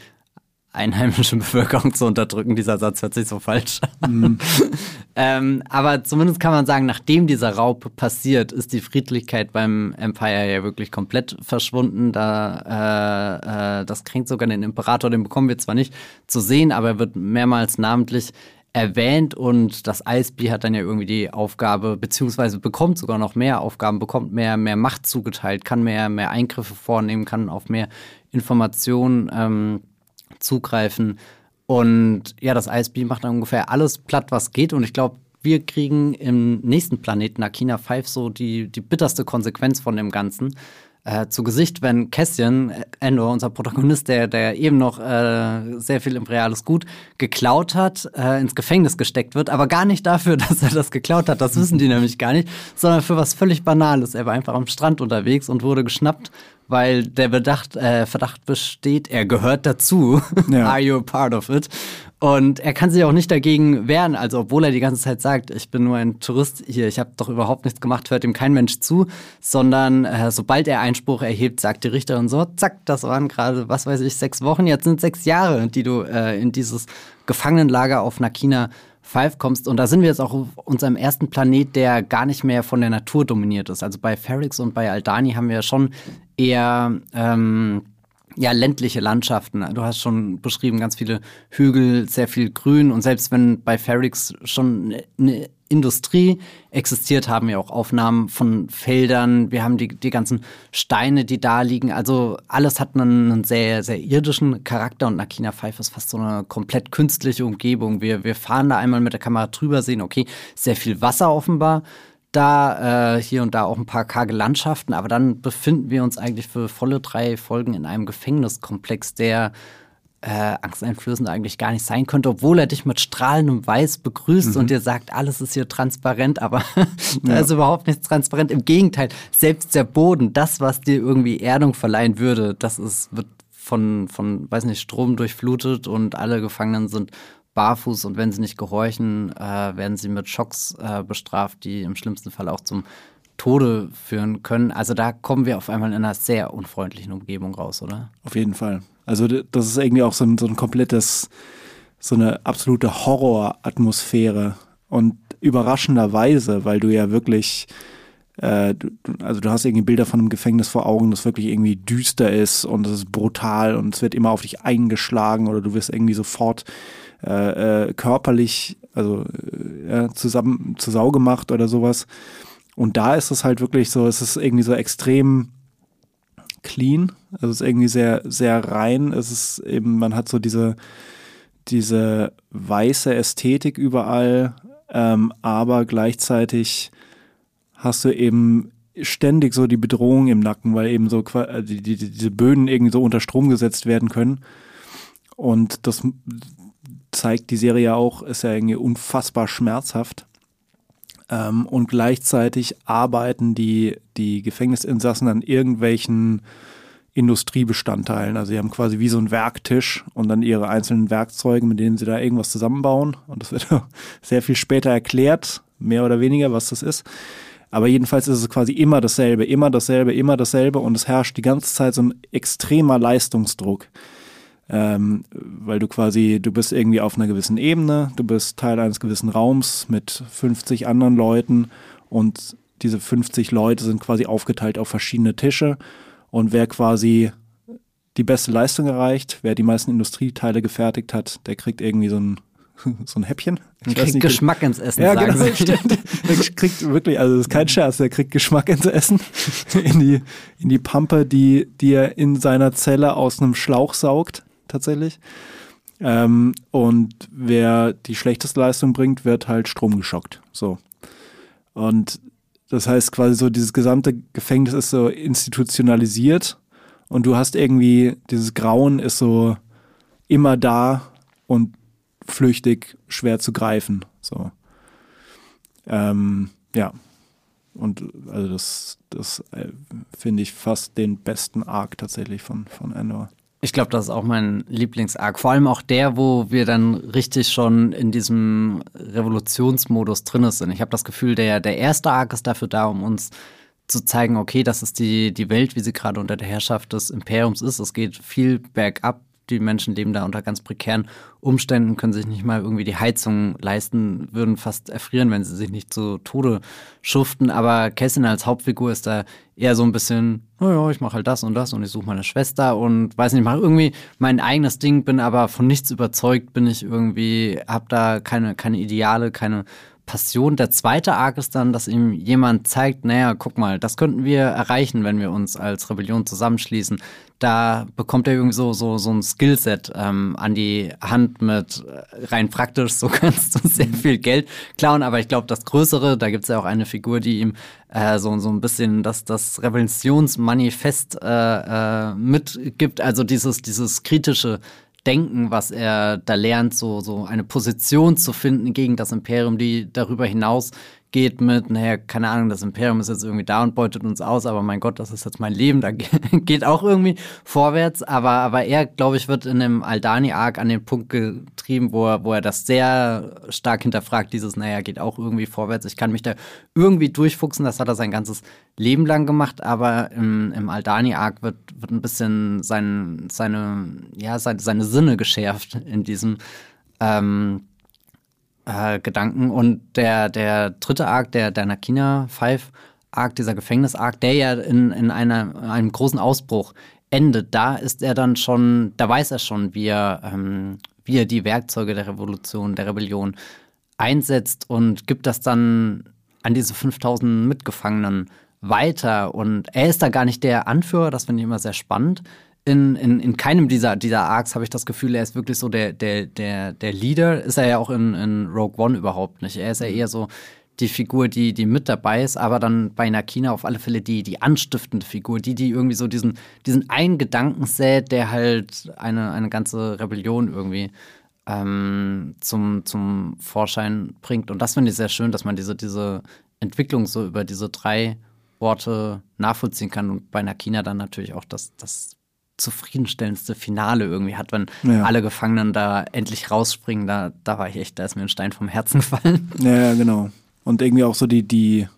einheimische Bevölkerung zu unterdrücken. Dieser Satz hört sich so falsch an. Mhm. ähm, aber zumindest kann man sagen, nachdem dieser Raub passiert, ist die Friedlichkeit beim Empire ja wirklich komplett verschwunden. Da, äh, äh, das kränkt sogar den Imperator, den bekommen wir zwar nicht zu sehen, aber er wird mehrmals namentlich erwähnt und das ISB hat dann ja irgendwie die Aufgabe, beziehungsweise bekommt sogar noch mehr Aufgaben, bekommt mehr, mehr Macht zugeteilt, kann mehr, mehr Eingriffe vornehmen, kann auf mehr Informationen ähm, zugreifen. Und ja, das ISB macht dann ungefähr alles platt, was geht. Und ich glaube, wir kriegen im nächsten Planeten, Akina 5, so die, die bitterste Konsequenz von dem Ganzen äh, zu Gesicht, wenn Cassian, äh, Endor, unser Protagonist, der, der eben noch äh, sehr viel imperiales Gut geklaut hat, äh, ins Gefängnis gesteckt wird, aber gar nicht dafür, dass er das geklaut hat, das wissen die nämlich gar nicht, sondern für was völlig Banales. Er war einfach am Strand unterwegs und wurde geschnappt weil der Bedacht, äh, Verdacht besteht, er gehört dazu. Ja. Are you a part of it? Und er kann sich auch nicht dagegen wehren, also obwohl er die ganze Zeit sagt, ich bin nur ein Tourist hier, ich habe doch überhaupt nichts gemacht, hört ihm kein Mensch zu, sondern äh, sobald er Einspruch erhebt, sagt die Richterin so, zack, das waren gerade, was weiß ich, sechs Wochen, jetzt sind sechs Jahre, die du äh, in dieses Gefangenenlager auf Nakina Five kommst. Und da sind wir jetzt auch auf unserem ersten Planet, der gar nicht mehr von der Natur dominiert ist. Also bei Ferrix und bei Aldani haben wir schon eher ähm, ja, ländliche Landschaften. Du hast schon beschrieben, ganz viele Hügel, sehr viel Grün. Und selbst wenn bei Ferrix schon eine Industrie existiert, haben wir auch Aufnahmen von Feldern. Wir haben die, die ganzen Steine, die da liegen. Also alles hat einen, einen sehr, sehr irdischen Charakter. Und Nakina Five ist fast so eine komplett künstliche Umgebung. Wir, wir fahren da einmal mit der Kamera drüber, sehen, okay, sehr viel Wasser offenbar da äh, hier und da auch ein paar karge Landschaften, aber dann befinden wir uns eigentlich für volle drei Folgen in einem Gefängniskomplex, der äh, angsteinflößend eigentlich gar nicht sein könnte, obwohl er dich mit strahlendem Weiß begrüßt mhm. und dir sagt, alles ist hier transparent, aber da ja. ist überhaupt nichts transparent. Im Gegenteil, selbst der Boden, das, was dir irgendwie Erdung verleihen würde, das ist, wird von, von, weiß nicht, Strom durchflutet und alle Gefangenen sind barfuß und wenn sie nicht gehorchen, äh, werden sie mit Schocks äh, bestraft, die im schlimmsten Fall auch zum Tode führen können. Also da kommen wir auf einmal in einer sehr unfreundlichen Umgebung raus, oder? Auf jeden Fall. Also das ist irgendwie auch so ein, so ein komplettes, so eine absolute Horroratmosphäre und überraschenderweise, weil du ja wirklich äh, also du hast irgendwie Bilder von einem Gefängnis vor Augen, das wirklich irgendwie düster ist und es ist brutal und es wird immer auf dich eingeschlagen oder du wirst irgendwie sofort äh, äh, körperlich, also äh, zusammen zu Sau gemacht oder sowas. Und da ist es halt wirklich so, es ist irgendwie so extrem clean, also es ist irgendwie sehr, sehr rein. Es ist eben, man hat so diese, diese weiße Ästhetik überall, ähm, aber gleichzeitig hast du eben ständig so die Bedrohung im Nacken, weil eben so die, die, diese Böden irgendwie so unter Strom gesetzt werden können. Und das zeigt die Serie ja auch, ist ja irgendwie unfassbar schmerzhaft. Ähm, und gleichzeitig arbeiten die, die Gefängnisinsassen an irgendwelchen Industriebestandteilen. Also sie haben quasi wie so einen Werktisch und dann ihre einzelnen Werkzeuge, mit denen sie da irgendwas zusammenbauen. Und das wird sehr viel später erklärt, mehr oder weniger, was das ist. Aber jedenfalls ist es quasi immer dasselbe, immer dasselbe, immer dasselbe und es herrscht die ganze Zeit so ein extremer Leistungsdruck ähm, weil du quasi, du bist irgendwie auf einer gewissen Ebene, du bist Teil eines gewissen Raums mit 50 anderen Leuten und diese 50 Leute sind quasi aufgeteilt auf verschiedene Tische und wer quasi die beste Leistung erreicht, wer die meisten Industrieteile gefertigt hat, der kriegt irgendwie so ein so ein Häppchen. Ich kriegt nicht, Geschmack ins Essen. Ja, genau. Der kriegt wirklich, also das ist kein Scherz, der kriegt Geschmack ins Essen. In die, in die Pampe, die, die er in seiner Zelle aus einem Schlauch saugt tatsächlich. Ähm, und wer die schlechteste Leistung bringt, wird halt stromgeschockt. So. Und das heißt quasi so, dieses gesamte Gefängnis ist so institutionalisiert und du hast irgendwie, dieses Grauen ist so immer da und flüchtig, schwer zu greifen. So. Ähm, ja. Und also das, das äh, finde ich fast den besten Arc tatsächlich von, von Endor. Ich glaube, das ist auch mein Lieblingsarg. Vor allem auch der, wo wir dann richtig schon in diesem Revolutionsmodus drin sind. Ich habe das Gefühl, der, der erste Arc ist dafür da, um uns zu zeigen, okay, das ist die, die Welt, wie sie gerade unter der Herrschaft des Imperiums ist. Es geht viel bergab die Menschen leben da unter ganz prekären Umständen, können sich nicht mal irgendwie die Heizung leisten, würden fast erfrieren, wenn sie sich nicht zu Tode schuften. Aber Kessin als Hauptfigur ist da eher so ein bisschen, naja, ich mache halt das und das und ich suche meine Schwester und weiß nicht, mache irgendwie mein eigenes Ding, bin aber von nichts überzeugt, bin ich irgendwie, hab da keine, keine Ideale, keine Passion. Der zweite Arc ist dann, dass ihm jemand zeigt, naja, guck mal, das könnten wir erreichen, wenn wir uns als Rebellion zusammenschließen. Da bekommt er irgendwie so, so, so ein Skillset ähm, an die Hand mit äh, rein praktisch, so kannst du sehr viel Geld klauen. Aber ich glaube, das Größere, da gibt es ja auch eine Figur, die ihm äh, so, so ein bisschen das, das Revolutionsmanifest äh, äh, mitgibt. Also dieses, dieses kritische Denken, was er da lernt, so, so eine Position zu finden gegen das Imperium, die darüber hinaus geht mit, naja, keine Ahnung, das Imperium ist jetzt irgendwie da und beutet uns aus, aber mein Gott, das ist jetzt mein Leben, da geht auch irgendwie vorwärts. Aber, aber er, glaube ich, wird in dem Aldani-Arc an den Punkt getrieben, wo er, wo er das sehr stark hinterfragt, dieses, naja, geht auch irgendwie vorwärts. Ich kann mich da irgendwie durchfuchsen, das hat er sein ganzes Leben lang gemacht, aber im, im Aldani-Arc wird, wird ein bisschen sein, seine, ja, seine, seine Sinne geschärft in diesem ähm, äh, Gedanken. Und der, der dritte Arc, der, der Nakina 5 Arc, dieser Gefängnis-Arc, der ja in, in einer, einem großen Ausbruch endet, da ist er dann schon, da weiß er schon, wie er, ähm, wie er die Werkzeuge der Revolution, der Rebellion einsetzt und gibt das dann an diese 5000 Mitgefangenen weiter. Und er ist da gar nicht der Anführer, das finde ich immer sehr spannend, in, in, in keinem dieser, dieser Arcs habe ich das Gefühl, er ist wirklich so der, der, der, der Leader. Ist er ja auch in, in Rogue One überhaupt nicht. Er ist ja eher so die Figur, die, die mit dabei ist, aber dann bei Nakina auf alle Fälle die, die anstiftende Figur, die, die irgendwie so diesen, diesen einen Gedanken sät, der halt eine, eine ganze Rebellion irgendwie ähm, zum, zum Vorschein bringt. Und das finde ich sehr schön, dass man diese, diese Entwicklung so über diese drei Orte nachvollziehen kann und bei Nakina dann natürlich auch das, das zufriedenstellendste Finale irgendwie hat, wenn ja. alle Gefangenen da endlich rausspringen. Da, da war ich echt, da ist mir ein Stein vom Herzen gefallen. Ja, genau. Und irgendwie auch so die, die,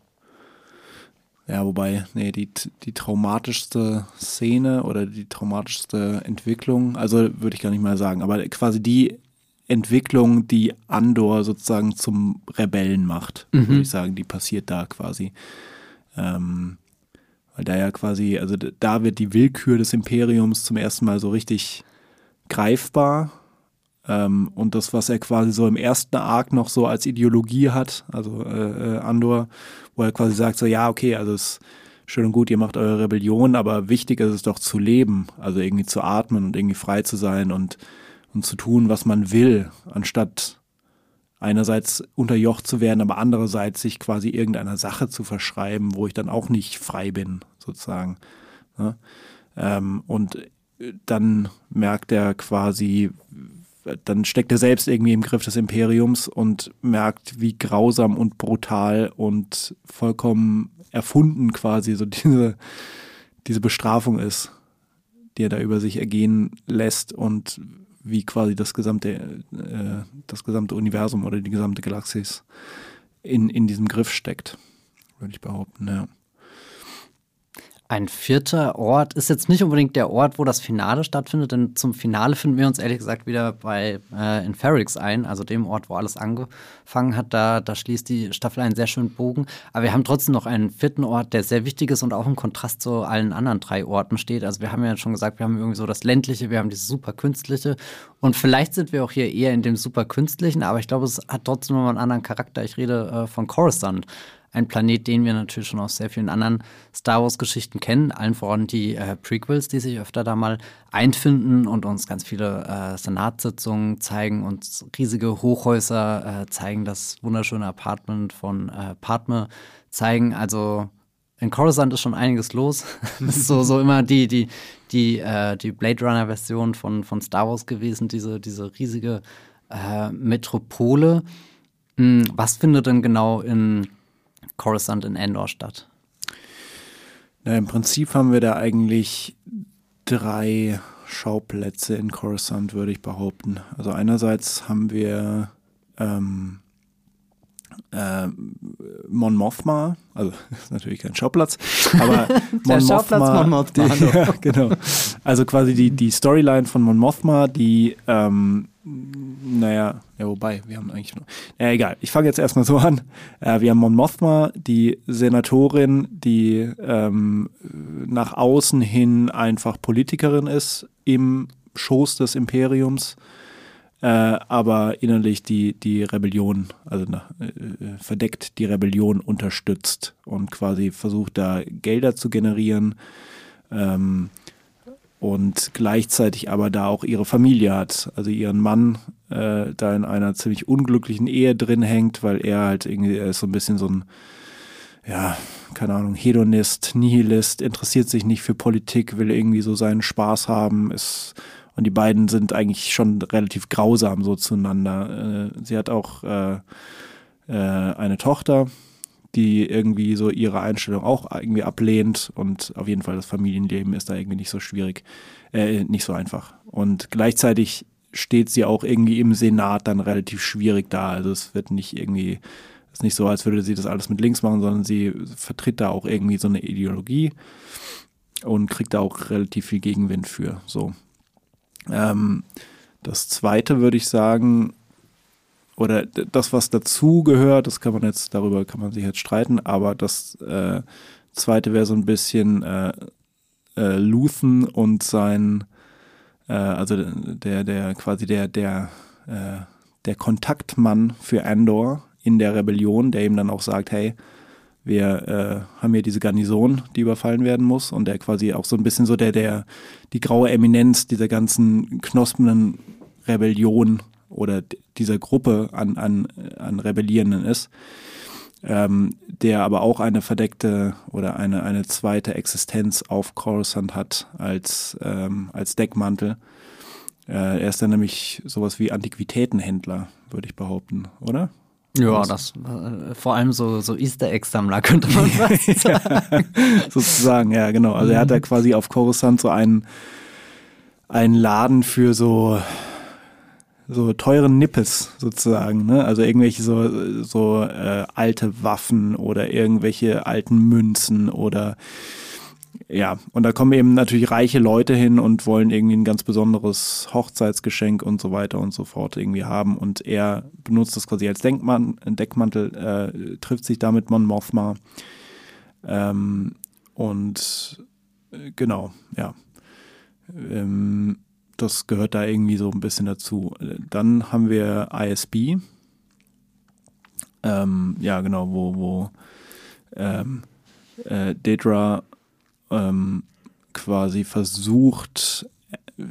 ja, wobei, nee, die, die traumatischste Szene oder die traumatischste Entwicklung, also würde ich gar nicht mal sagen, aber quasi die Entwicklung, die Andor sozusagen zum Rebellen macht, mhm. würde ich sagen, die passiert da quasi. Ähm, weil da ja quasi, also da wird die Willkür des Imperiums zum ersten Mal so richtig greifbar. Ähm, und das, was er quasi so im ersten Arc noch so als Ideologie hat, also äh, äh, Andor, wo er quasi sagt, so ja, okay, also es ist schön und gut, ihr macht eure Rebellion, aber wichtig ist es doch zu leben, also irgendwie zu atmen und irgendwie frei zu sein und, und zu tun, was man will, anstatt einerseits unterjocht zu werden, aber andererseits sich quasi irgendeiner Sache zu verschreiben, wo ich dann auch nicht frei bin, sozusagen. Ne? Ähm, und dann merkt er quasi, dann steckt er selbst irgendwie im Griff des Imperiums und merkt, wie grausam und brutal und vollkommen erfunden quasi so diese, diese Bestrafung ist, die er da über sich ergehen lässt und wie quasi das gesamte, äh, das gesamte Universum oder die gesamte Galaxis in, in diesem Griff steckt, würde ich behaupten, ja. Ein vierter Ort ist jetzt nicht unbedingt der Ort, wo das Finale stattfindet, denn zum Finale finden wir uns ehrlich gesagt wieder bei äh, in Ferrix ein, also dem Ort, wo alles angefangen hat. Da, da schließt die Staffel einen sehr schönen Bogen. Aber wir haben trotzdem noch einen vierten Ort, der sehr wichtig ist und auch im Kontrast zu allen anderen drei Orten steht. Also wir haben ja schon gesagt, wir haben irgendwie so das ländliche, wir haben dieses super künstliche und vielleicht sind wir auch hier eher in dem super künstlichen, aber ich glaube, es hat trotzdem noch einen anderen Charakter. Ich rede äh, von Coruscant ein Planet, den wir natürlich schon aus sehr vielen anderen Star Wars-Geschichten kennen, allen voran die äh, Prequels, die sich öfter da mal einfinden und uns ganz viele äh, Senatssitzungen zeigen, uns riesige Hochhäuser äh, zeigen, das wunderschöne Apartment von äh, Padme zeigen. Also in Coruscant ist schon einiges los. das ist so, so immer die, die, die, äh, die Blade Runner-Version von, von Star Wars gewesen, diese, diese riesige äh, Metropole. Hm, was findet denn genau in Coruscant in Endor statt? Na, Im Prinzip haben wir da eigentlich drei Schauplätze in Coruscant, würde ich behaupten. Also einerseits haben wir ähm, äh, Mon Mothma, also ist natürlich kein Schauplatz, aber Mon Mothma, Mon Mothma die, ja, genau. Also quasi die, die Storyline von Mon Mothma, die ähm, naja, ja, wobei, wir haben eigentlich nur. Ja, egal. Ich fange jetzt erstmal so an. Äh, wir haben Mon Mothma, die Senatorin, die ähm, nach außen hin einfach Politikerin ist im Schoß des Imperiums, äh, aber innerlich die, die Rebellion, also äh, verdeckt die Rebellion unterstützt und quasi versucht, da Gelder zu generieren. Ähm, und gleichzeitig aber da auch ihre Familie hat, also ihren Mann äh, da in einer ziemlich unglücklichen Ehe drin hängt, weil er halt irgendwie, er ist so ein bisschen so ein, ja, keine Ahnung, Hedonist, Nihilist, interessiert sich nicht für Politik, will irgendwie so seinen Spaß haben, ist und die beiden sind eigentlich schon relativ grausam so zueinander. Äh, sie hat auch äh, äh, eine Tochter, die irgendwie so ihre Einstellung auch irgendwie ablehnt und auf jeden Fall das Familienleben ist da irgendwie nicht so schwierig, äh, nicht so einfach. Und gleichzeitig steht sie auch irgendwie im Senat dann relativ schwierig da. Also es wird nicht irgendwie, es ist nicht so, als würde sie das alles mit links machen, sondern sie vertritt da auch irgendwie so eine Ideologie und kriegt da auch relativ viel Gegenwind für. So. Ähm, das zweite würde ich sagen, oder das, was dazu gehört, das kann man jetzt, darüber kann man sich jetzt streiten, aber das äh, zweite wäre so ein bisschen äh, äh, Luthen und sein, äh, also der, der quasi der, der, äh, der Kontaktmann für Andor in der Rebellion, der ihm dann auch sagt, hey, wir äh, haben hier diese Garnison, die überfallen werden muss und der quasi auch so ein bisschen so der, der, die graue Eminenz dieser ganzen knospenden Rebellion oder dieser Gruppe an, an, an Rebellierenden ist, ähm, der aber auch eine verdeckte oder eine, eine zweite Existenz auf Coruscant hat als, ähm, als Deckmantel. Äh, er ist dann nämlich sowas wie Antiquitätenhändler, würde ich behaupten, oder? Ja, das äh, vor allem so, so Easter Egg-Sammler könnte man sagen. Sozusagen, ja, genau. Also er hat da mhm. quasi auf Coruscant so einen, einen Laden für so so teuren Nippes sozusagen, ne? Also irgendwelche so, so äh, alte Waffen oder irgendwelche alten Münzen oder ja, und da kommen eben natürlich reiche Leute hin und wollen irgendwie ein ganz besonderes Hochzeitsgeschenk und so weiter und so fort irgendwie haben. Und er benutzt das quasi als Denkman Deckmantel, äh, trifft sich damit Mon Mothma. Ähm, und äh, genau, ja. Ähm, das gehört da irgendwie so ein bisschen dazu. Dann haben wir ISB. Ähm, ja, genau, wo, wo ähm, äh, Dedra ähm, quasi versucht, äh,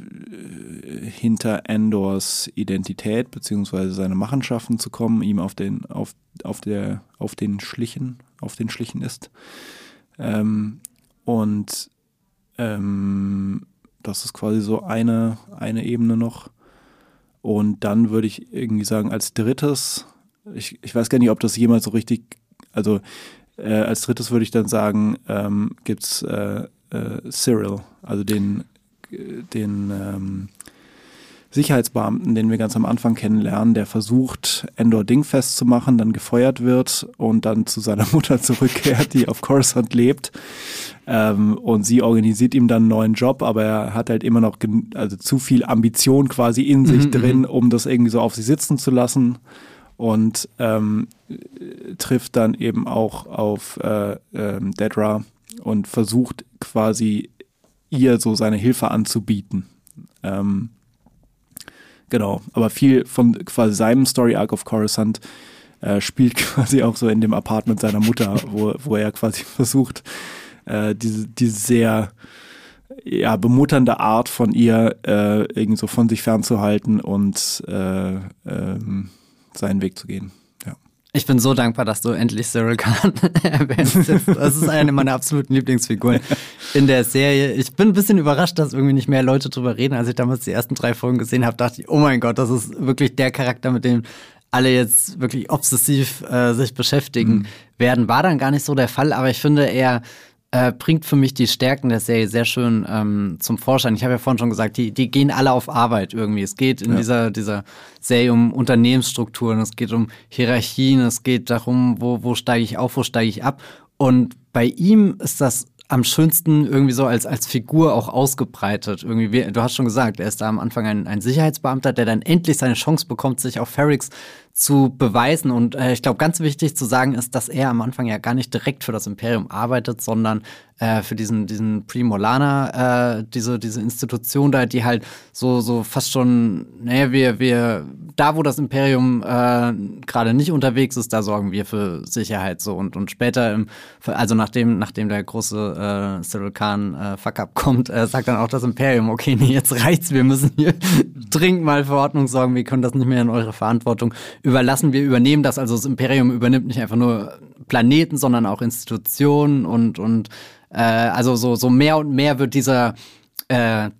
hinter Endors Identität beziehungsweise seine Machenschaften zu kommen, ihm auf den, auf, auf der, auf den Schlichen, auf den Schlichen ist. Ähm, und ähm, das ist quasi so eine, eine Ebene noch. Und dann würde ich irgendwie sagen, als drittes, ich, ich weiß gar nicht, ob das jemals so richtig, also äh, als drittes würde ich dann sagen, ähm, gibt es äh, äh, Cyril, also den, den ähm, Sicherheitsbeamten, den wir ganz am Anfang kennenlernen, der versucht, Endor dingfest zu machen, dann gefeuert wird und dann zu seiner Mutter zurückkehrt, die auf Coruscant lebt. Ähm, und sie organisiert ihm dann einen neuen Job, aber er hat halt immer noch also zu viel Ambition quasi in sich mhm, drin, mhm. um das irgendwie so auf sie sitzen zu lassen. Und ähm, trifft dann eben auch auf äh, äh, Dedra und versucht quasi ihr so seine Hilfe anzubieten. Ähm, Genau, aber viel von quasi seinem Story Arc of Coruscant äh, spielt quasi auch so in dem Apartment seiner Mutter, wo, wo er quasi versucht, äh, diese, diese sehr ja, bemutternde Art von ihr äh, irgendwie so von sich fernzuhalten und äh, ähm, seinen Weg zu gehen. Ich bin so dankbar, dass du endlich Cyril Khan erwähnst. Das ist eine meiner absoluten Lieblingsfiguren in der Serie. Ich bin ein bisschen überrascht, dass irgendwie nicht mehr Leute drüber reden. Als ich damals die ersten drei Folgen gesehen habe, dachte ich, oh mein Gott, das ist wirklich der Charakter, mit dem alle jetzt wirklich obsessiv äh, sich beschäftigen mhm. werden. War dann gar nicht so der Fall, aber ich finde, er äh, bringt für mich die Stärken der Serie sehr schön ähm, zum Vorschein. Ich habe ja vorhin schon gesagt, die, die gehen alle auf Arbeit irgendwie. Es geht in ja. dieser, dieser Serie um Unternehmensstrukturen, es geht um Hierarchien, es geht darum, wo, wo steige ich auf, wo steige ich ab. Und bei ihm ist das am schönsten irgendwie so als, als Figur auch ausgebreitet. Irgendwie, du hast schon gesagt, er ist da am Anfang ein, ein Sicherheitsbeamter, der dann endlich seine Chance bekommt, sich auf Ferrix zu beweisen. Und äh, ich glaube, ganz wichtig zu sagen ist, dass er am Anfang ja gar nicht direkt für das Imperium arbeitet, sondern äh, für diesen, diesen Primolana, äh, diese, diese Institution da, die halt so, so fast schon, naja, wir, wir, da wo das Imperium äh, gerade nicht unterwegs ist, da sorgen wir für Sicherheit so. Und, und später, im, also nachdem, nachdem der große äh, Cyril Khan äh, Fuck-up kommt, äh, sagt dann auch das Imperium, okay, nee, jetzt reicht's, wir müssen hier dringend mal für Ordnung sorgen, wir können das nicht mehr in eure Verantwortung überlassen. Wir übernehmen das, also das Imperium übernimmt nicht einfach nur Planeten, sondern auch Institutionen und, und äh, also so, so mehr und mehr wird dieser äh,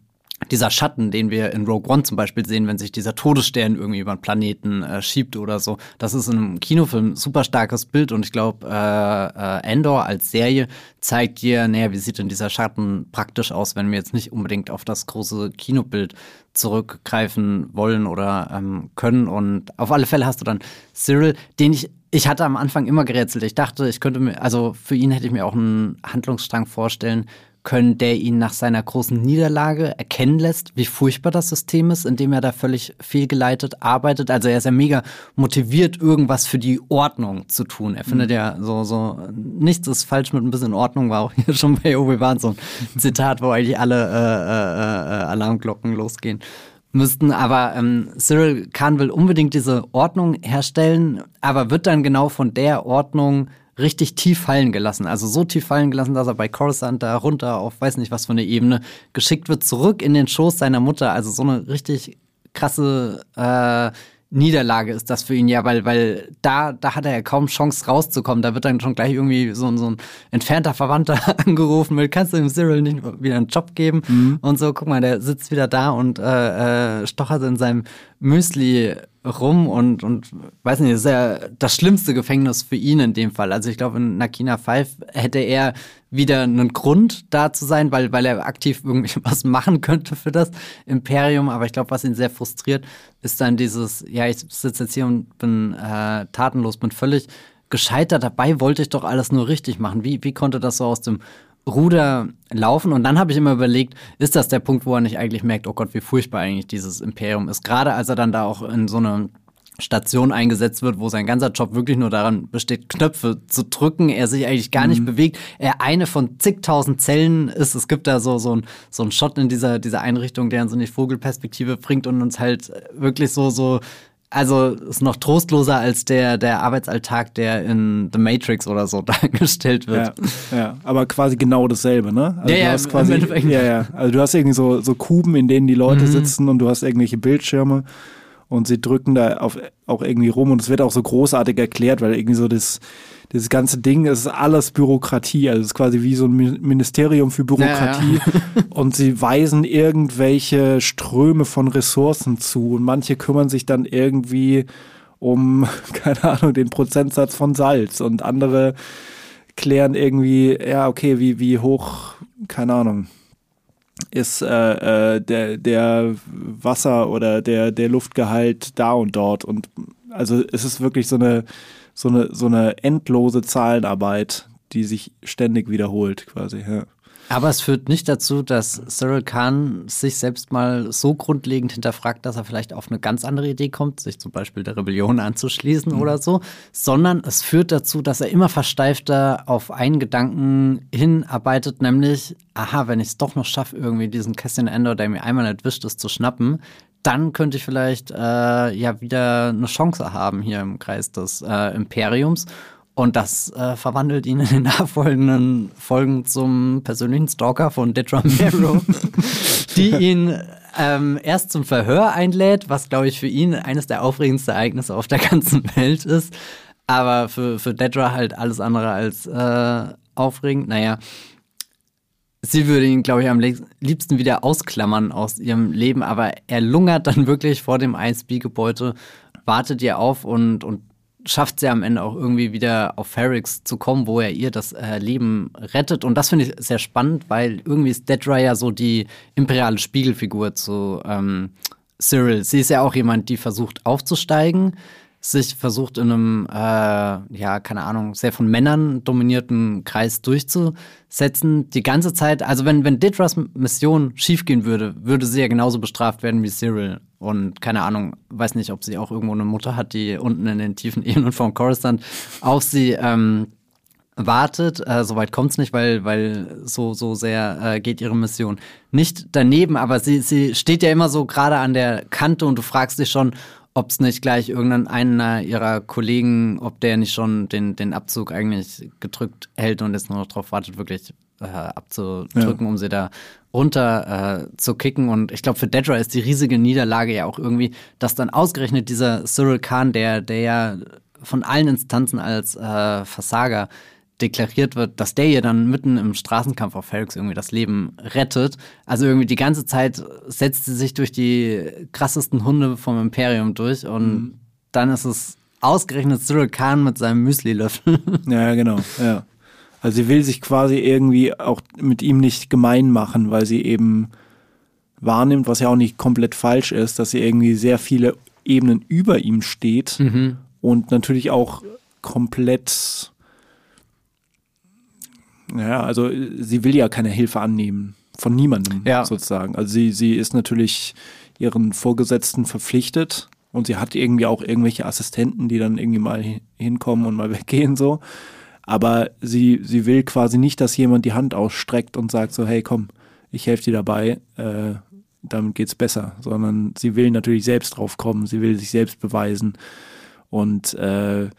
dieser Schatten, den wir in Rogue One zum Beispiel sehen, wenn sich dieser Todesstern irgendwie über einen Planeten äh, schiebt oder so, das ist in einem Kinofilm super starkes Bild und ich glaube, äh, äh, Endor als Serie zeigt dir, naja, wie sieht denn dieser Schatten praktisch aus, wenn wir jetzt nicht unbedingt auf das große Kinobild zurückgreifen wollen oder ähm, können. Und auf alle Fälle hast du dann Cyril, den ich, ich hatte am Anfang immer gerätselt. Ich dachte, ich könnte mir, also für ihn hätte ich mir auch einen Handlungsstrang vorstellen können, der ihn nach seiner großen Niederlage erkennen lässt, wie furchtbar das System ist, in dem er da völlig fehlgeleitet arbeitet. Also er ist ja mega motiviert, irgendwas für die Ordnung zu tun. Er findet mhm. ja so, so, nichts ist falsch mit ein bisschen Ordnung, war auch hier schon bei Obi-Wan so ein Zitat, wo eigentlich alle äh, äh, äh, Alarmglocken losgehen müssten. Aber ähm, Cyril Khan will unbedingt diese Ordnung herstellen, aber wird dann genau von der Ordnung richtig tief fallen gelassen. Also so tief fallen gelassen, dass er bei Coruscant da runter auf weiß nicht was für eine Ebene geschickt wird, zurück in den Schoß seiner Mutter. Also so eine richtig krasse äh, Niederlage ist das für ihn ja, weil, weil da, da hat er ja kaum Chance rauszukommen. Da wird dann schon gleich irgendwie so, so ein entfernter Verwandter angerufen mit, kannst du dem Cyril nicht wieder einen Job geben? Mhm. Und so, guck mal, der sitzt wieder da und äh, äh, stochert in seinem Müsli rum und, und weiß nicht, das ist ja das schlimmste Gefängnis für ihn in dem Fall. Also ich glaube, in Nakina 5 hätte er wieder einen Grund da zu sein, weil, weil er aktiv irgendwie was machen könnte für das Imperium. Aber ich glaube, was ihn sehr frustriert, ist dann dieses, ja, ich sitze jetzt hier und bin äh, tatenlos, bin völlig gescheitert. Dabei wollte ich doch alles nur richtig machen. Wie, wie konnte das so aus dem Ruder laufen. Und dann habe ich immer überlegt, ist das der Punkt, wo er nicht eigentlich merkt, oh Gott, wie furchtbar eigentlich dieses Imperium ist. Gerade als er dann da auch in so eine Station eingesetzt wird, wo sein ganzer Job wirklich nur daran besteht, Knöpfe zu drücken, er sich eigentlich gar nicht mhm. bewegt, er eine von zigtausend Zellen ist. Es gibt da so, so ein, so ein Shot in dieser, dieser Einrichtung, der in so eine Vogelperspektive bringt und uns halt wirklich so, so also ist noch trostloser als der, der Arbeitsalltag, der in The Matrix oder so dargestellt wird. Ja, ja. aber quasi genau dasselbe, ne? Also ja, du hast quasi, ja, ja. Also du hast irgendwie so, so Kuben, in denen die Leute mhm. sitzen und du hast irgendwelche Bildschirme und sie drücken da auf, auch irgendwie rum und es wird auch so großartig erklärt, weil irgendwie so das, das ganze Ding ist alles Bürokratie, also es ist quasi wie so ein Ministerium für Bürokratie. Ja, ja. und sie weisen irgendwelche Ströme von Ressourcen zu. Und manche kümmern sich dann irgendwie um, keine Ahnung, den Prozentsatz von Salz. Und andere klären irgendwie, ja, okay, wie, wie hoch, keine Ahnung, ist äh, äh, der, der Wasser oder der, der Luftgehalt da und dort. Und also es ist wirklich so eine so eine, so eine endlose Zahlenarbeit, die sich ständig wiederholt, quasi. Ja. Aber es führt nicht dazu, dass Cyril Khan sich selbst mal so grundlegend hinterfragt, dass er vielleicht auf eine ganz andere Idee kommt, sich zum Beispiel der Rebellion anzuschließen mhm. oder so, sondern es führt dazu, dass er immer versteifter auf einen Gedanken hinarbeitet, nämlich, aha, wenn ich es doch noch schaffe, irgendwie diesen Cassian Endor, der mir einmal entwischt ist, zu schnappen, dann könnte ich vielleicht äh, ja wieder eine Chance haben hier im Kreis des äh, Imperiums. Und das äh, verwandelt ihn in den nachfolgenden Folgen zum persönlichen Stalker von Detra Mero, die ihn ähm, erst zum Verhör einlädt, was, glaube ich, für ihn eines der aufregendsten Ereignisse auf der ganzen Welt ist. Aber für, für Dedra halt alles andere als äh, aufregend. Naja, Sie würde ihn, glaube ich, am liebsten wieder ausklammern aus ihrem Leben, aber er lungert dann wirklich vor dem ISB-Gebäude, wartet ihr auf und, und schafft sie am Ende auch irgendwie wieder auf Ferrix zu kommen, wo er ihr das äh, Leben rettet. Und das finde ich sehr spannend, weil irgendwie ist Dedra ja so die imperiale Spiegelfigur zu ähm, Cyril. Sie ist ja auch jemand, die versucht aufzusteigen, sich versucht in einem, äh, ja, keine Ahnung, sehr von Männern dominierten Kreis durchzusetzen. Die ganze Zeit, also wenn, wenn Didras Mission schiefgehen würde, würde sie ja genauso bestraft werden wie Cyril. Und keine Ahnung, weiß nicht, ob sie auch irgendwo eine Mutter hat, die unten in den tiefen Ebenen von Coruscant auf sie ähm, wartet. Äh, Soweit kommt es nicht, weil, weil so, so sehr äh, geht ihre Mission nicht daneben. Aber sie, sie steht ja immer so gerade an der Kante und du fragst dich schon, ob es nicht gleich irgendeiner ihrer Kollegen, ob der nicht schon den, den Abzug eigentlich gedrückt hält und jetzt nur noch darauf wartet, wirklich äh, abzudrücken, ja. um sie da runter äh, zu kicken. Und ich glaube, für Dedra ist die riesige Niederlage ja auch irgendwie, dass dann ausgerechnet dieser Cyril Khan, der, der ja von allen Instanzen als äh, Versager deklariert wird, dass der ihr dann mitten im Straßenkampf auf Ferrix irgendwie das Leben rettet. Also irgendwie die ganze Zeit setzt sie sich durch die krassesten Hunde vom Imperium durch und mhm. dann ist es ausgerechnet Cyril Khan mit seinem Müsli-Löffel. Ja, genau, ja. Also sie will sich quasi irgendwie auch mit ihm nicht gemein machen, weil sie eben wahrnimmt, was ja auch nicht komplett falsch ist, dass sie irgendwie sehr viele Ebenen über ihm steht mhm. und natürlich auch komplett ja, also sie will ja keine Hilfe annehmen. Von niemandem ja. sozusagen. Also sie, sie ist natürlich ihren Vorgesetzten verpflichtet und sie hat irgendwie auch irgendwelche Assistenten, die dann irgendwie mal hinkommen und mal weggehen so. Aber sie, sie will quasi nicht, dass jemand die Hand ausstreckt und sagt so, hey komm, ich helfe dir dabei, äh, damit geht's besser. Sondern sie will natürlich selbst drauf kommen, sie will sich selbst beweisen. Und äh,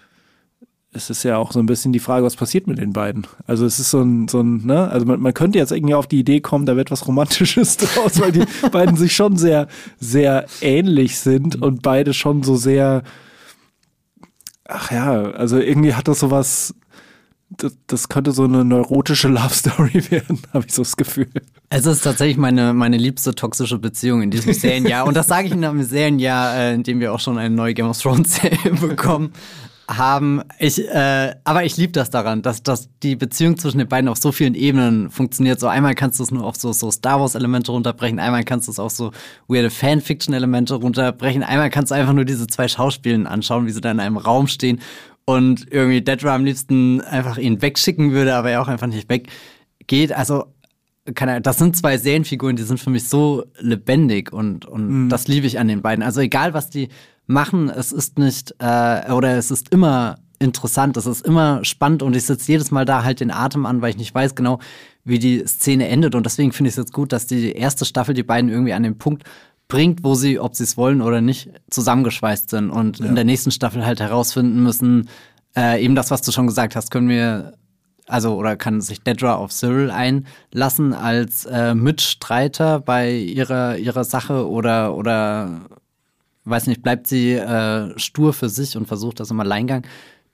es ist ja auch so ein bisschen die Frage, was passiert mit den beiden. Also es ist so ein, so ein, ne, also man, man könnte jetzt irgendwie auf die Idee kommen, da wird was Romantisches draus, weil die beiden sich schon sehr, sehr ähnlich sind und beide schon so sehr, ach ja, also irgendwie hat das sowas, das, das könnte so eine neurotische Love Story werden, habe ich so das Gefühl. Es ist tatsächlich meine, meine liebste toxische Beziehung in diesem Serienjahr. Und das sage ich in einem Serienjahr, äh, in dem wir auch schon eine neue Game of Thrones Serie bekommen haben. Ich, äh, aber ich liebe das daran, dass, dass die Beziehung zwischen den beiden auf so vielen Ebenen funktioniert. So einmal kannst du es nur auf so, so Star Wars-Elemente runterbrechen, einmal kannst du es auf so weirde Fanfiction-Elemente runterbrechen, einmal kannst du einfach nur diese zwei Schauspielen anschauen, wie sie da in einem Raum stehen und irgendwie Deadra am liebsten einfach ihn wegschicken würde, aber er auch einfach nicht weggeht. Also keine, das sind zwei Serienfiguren, die sind für mich so lebendig und, und mhm. das liebe ich an den beiden. Also egal, was die machen. Es ist nicht, äh, oder es ist immer interessant, es ist immer spannend und ich sitze jedes Mal da halt den Atem an, weil ich nicht weiß genau, wie die Szene endet. Und deswegen finde ich es jetzt gut, dass die erste Staffel die beiden irgendwie an den Punkt bringt, wo sie, ob sie es wollen oder nicht, zusammengeschweißt sind und ja. in der nächsten Staffel halt herausfinden müssen, äh, eben das, was du schon gesagt hast, können wir, also oder kann sich Dedra auf Cyril einlassen als äh, Mitstreiter bei ihrer, ihrer Sache oder, oder weiß nicht, bleibt sie äh, stur für sich und versucht das im Alleingang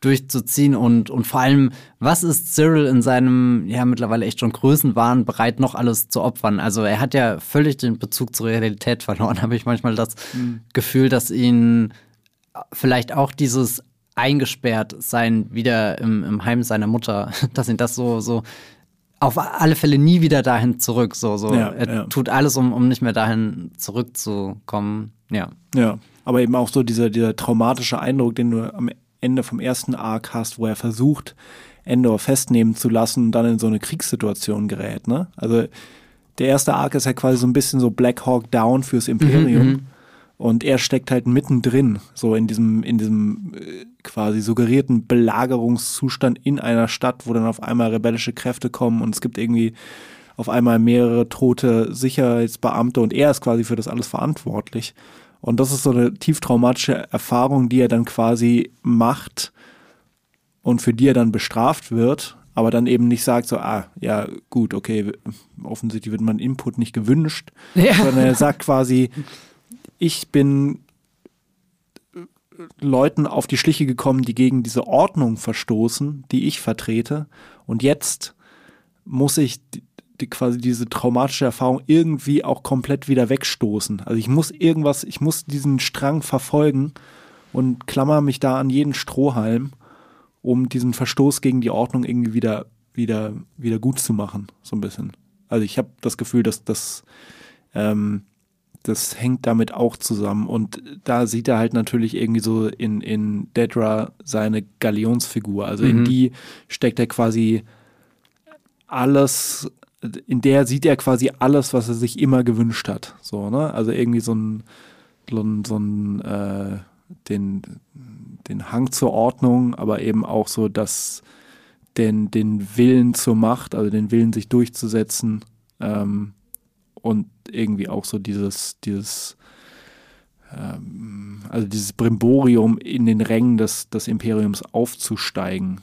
durchzuziehen und, und vor allem, was ist Cyril in seinem, ja, mittlerweile echt schon Größenwahn bereit, noch alles zu opfern? Also er hat ja völlig den Bezug zur Realität verloren, habe ich manchmal das mhm. Gefühl, dass ihn vielleicht auch dieses eingesperrt sein wieder im, im Heim seiner Mutter, dass ihn das so, so auf alle Fälle nie wieder dahin zurück. So, so. Ja, er ja. tut alles, um, um nicht mehr dahin zurückzukommen. Ja. Ja, aber eben auch so dieser, dieser traumatische Eindruck, den du am Ende vom ersten Arc hast, wo er versucht, Endor festnehmen zu lassen und dann in so eine Kriegssituation gerät. Ne? Also der erste Arc ist ja quasi so ein bisschen so Black Hawk Down fürs Imperium. Mhm, mhm. und er steckt halt mittendrin, so in diesem, in diesem äh, quasi suggerierten Belagerungszustand in einer Stadt, wo dann auf einmal rebellische Kräfte kommen und es gibt irgendwie auf einmal mehrere tote Sicherheitsbeamte und er ist quasi für das alles verantwortlich. Und das ist so eine tief traumatische Erfahrung, die er dann quasi macht und für die er dann bestraft wird, aber dann eben nicht sagt so, ah, ja, gut, okay, offensichtlich wird mein Input nicht gewünscht, ja. sondern er sagt quasi, ich bin Leuten auf die Schliche gekommen, die gegen diese Ordnung verstoßen, die ich vertrete. Und jetzt muss ich die, quasi diese traumatische Erfahrung irgendwie auch komplett wieder wegstoßen. Also ich muss irgendwas, ich muss diesen Strang verfolgen und klammer mich da an jeden Strohhalm, um diesen Verstoß gegen die Ordnung irgendwie wieder, wieder, wieder gut zu machen, so ein bisschen. Also ich habe das Gefühl, dass das, ähm, das hängt damit auch zusammen. Und da sieht er halt natürlich irgendwie so in, in Dedra seine Galionsfigur. Also mhm. in die steckt er quasi alles, in der sieht er quasi alles, was er sich immer gewünscht hat. So, ne? Also irgendwie so ein, so ein, äh, den, den Hang zur Ordnung, aber eben auch so das, den, den Willen zur Macht, also den Willen, sich durchzusetzen. Ähm, und irgendwie auch so dieses, dieses, ähm, also dieses Brimborium in den Rängen des, des Imperiums aufzusteigen.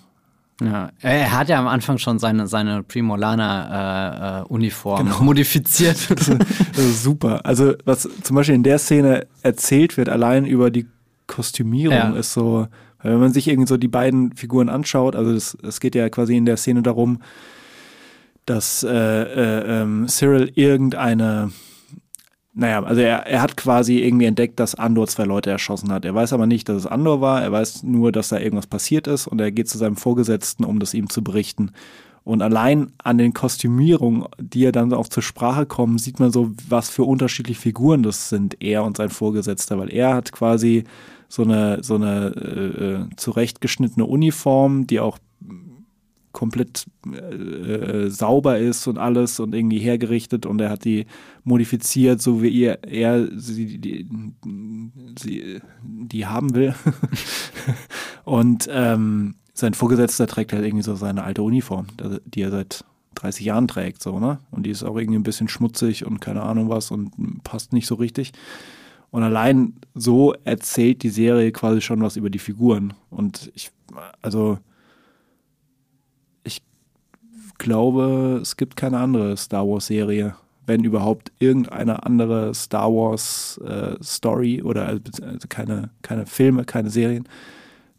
Ja, er hat ja am Anfang schon seine, seine Primolana-Uniform äh, äh, genau. modifiziert. das ist super. Also, was zum Beispiel in der Szene erzählt wird, allein über die Kostümierung, ja. ist so, wenn man sich irgendwie so die beiden Figuren anschaut, also es geht ja quasi in der Szene darum, dass äh, äh, ähm, Cyril irgendeine naja, also er, er hat quasi irgendwie entdeckt, dass Andor zwei Leute erschossen hat. Er weiß aber nicht, dass es Andor war. Er weiß nur, dass da irgendwas passiert ist und er geht zu seinem Vorgesetzten, um das ihm zu berichten. Und allein an den Kostümierungen, die er dann auch zur Sprache kommen, sieht man so, was für unterschiedliche Figuren das sind, er und sein Vorgesetzter, weil er hat quasi so eine, so eine äh, äh zurechtgeschnittene Uniform, die auch komplett äh, äh, sauber ist und alles und irgendwie hergerichtet und er hat die modifiziert, so wie er, er sie, die, sie, die haben will. und ähm, sein Vorgesetzter trägt halt irgendwie so seine alte Uniform, die er seit 30 Jahren trägt, so, ne? Und die ist auch irgendwie ein bisschen schmutzig und keine Ahnung was und passt nicht so richtig. Und allein so erzählt die Serie quasi schon was über die Figuren. Und ich, also, glaube, es gibt keine andere Star Wars-Serie, wenn überhaupt irgendeine andere Star Wars-Story äh, oder also keine, keine Filme, keine Serien,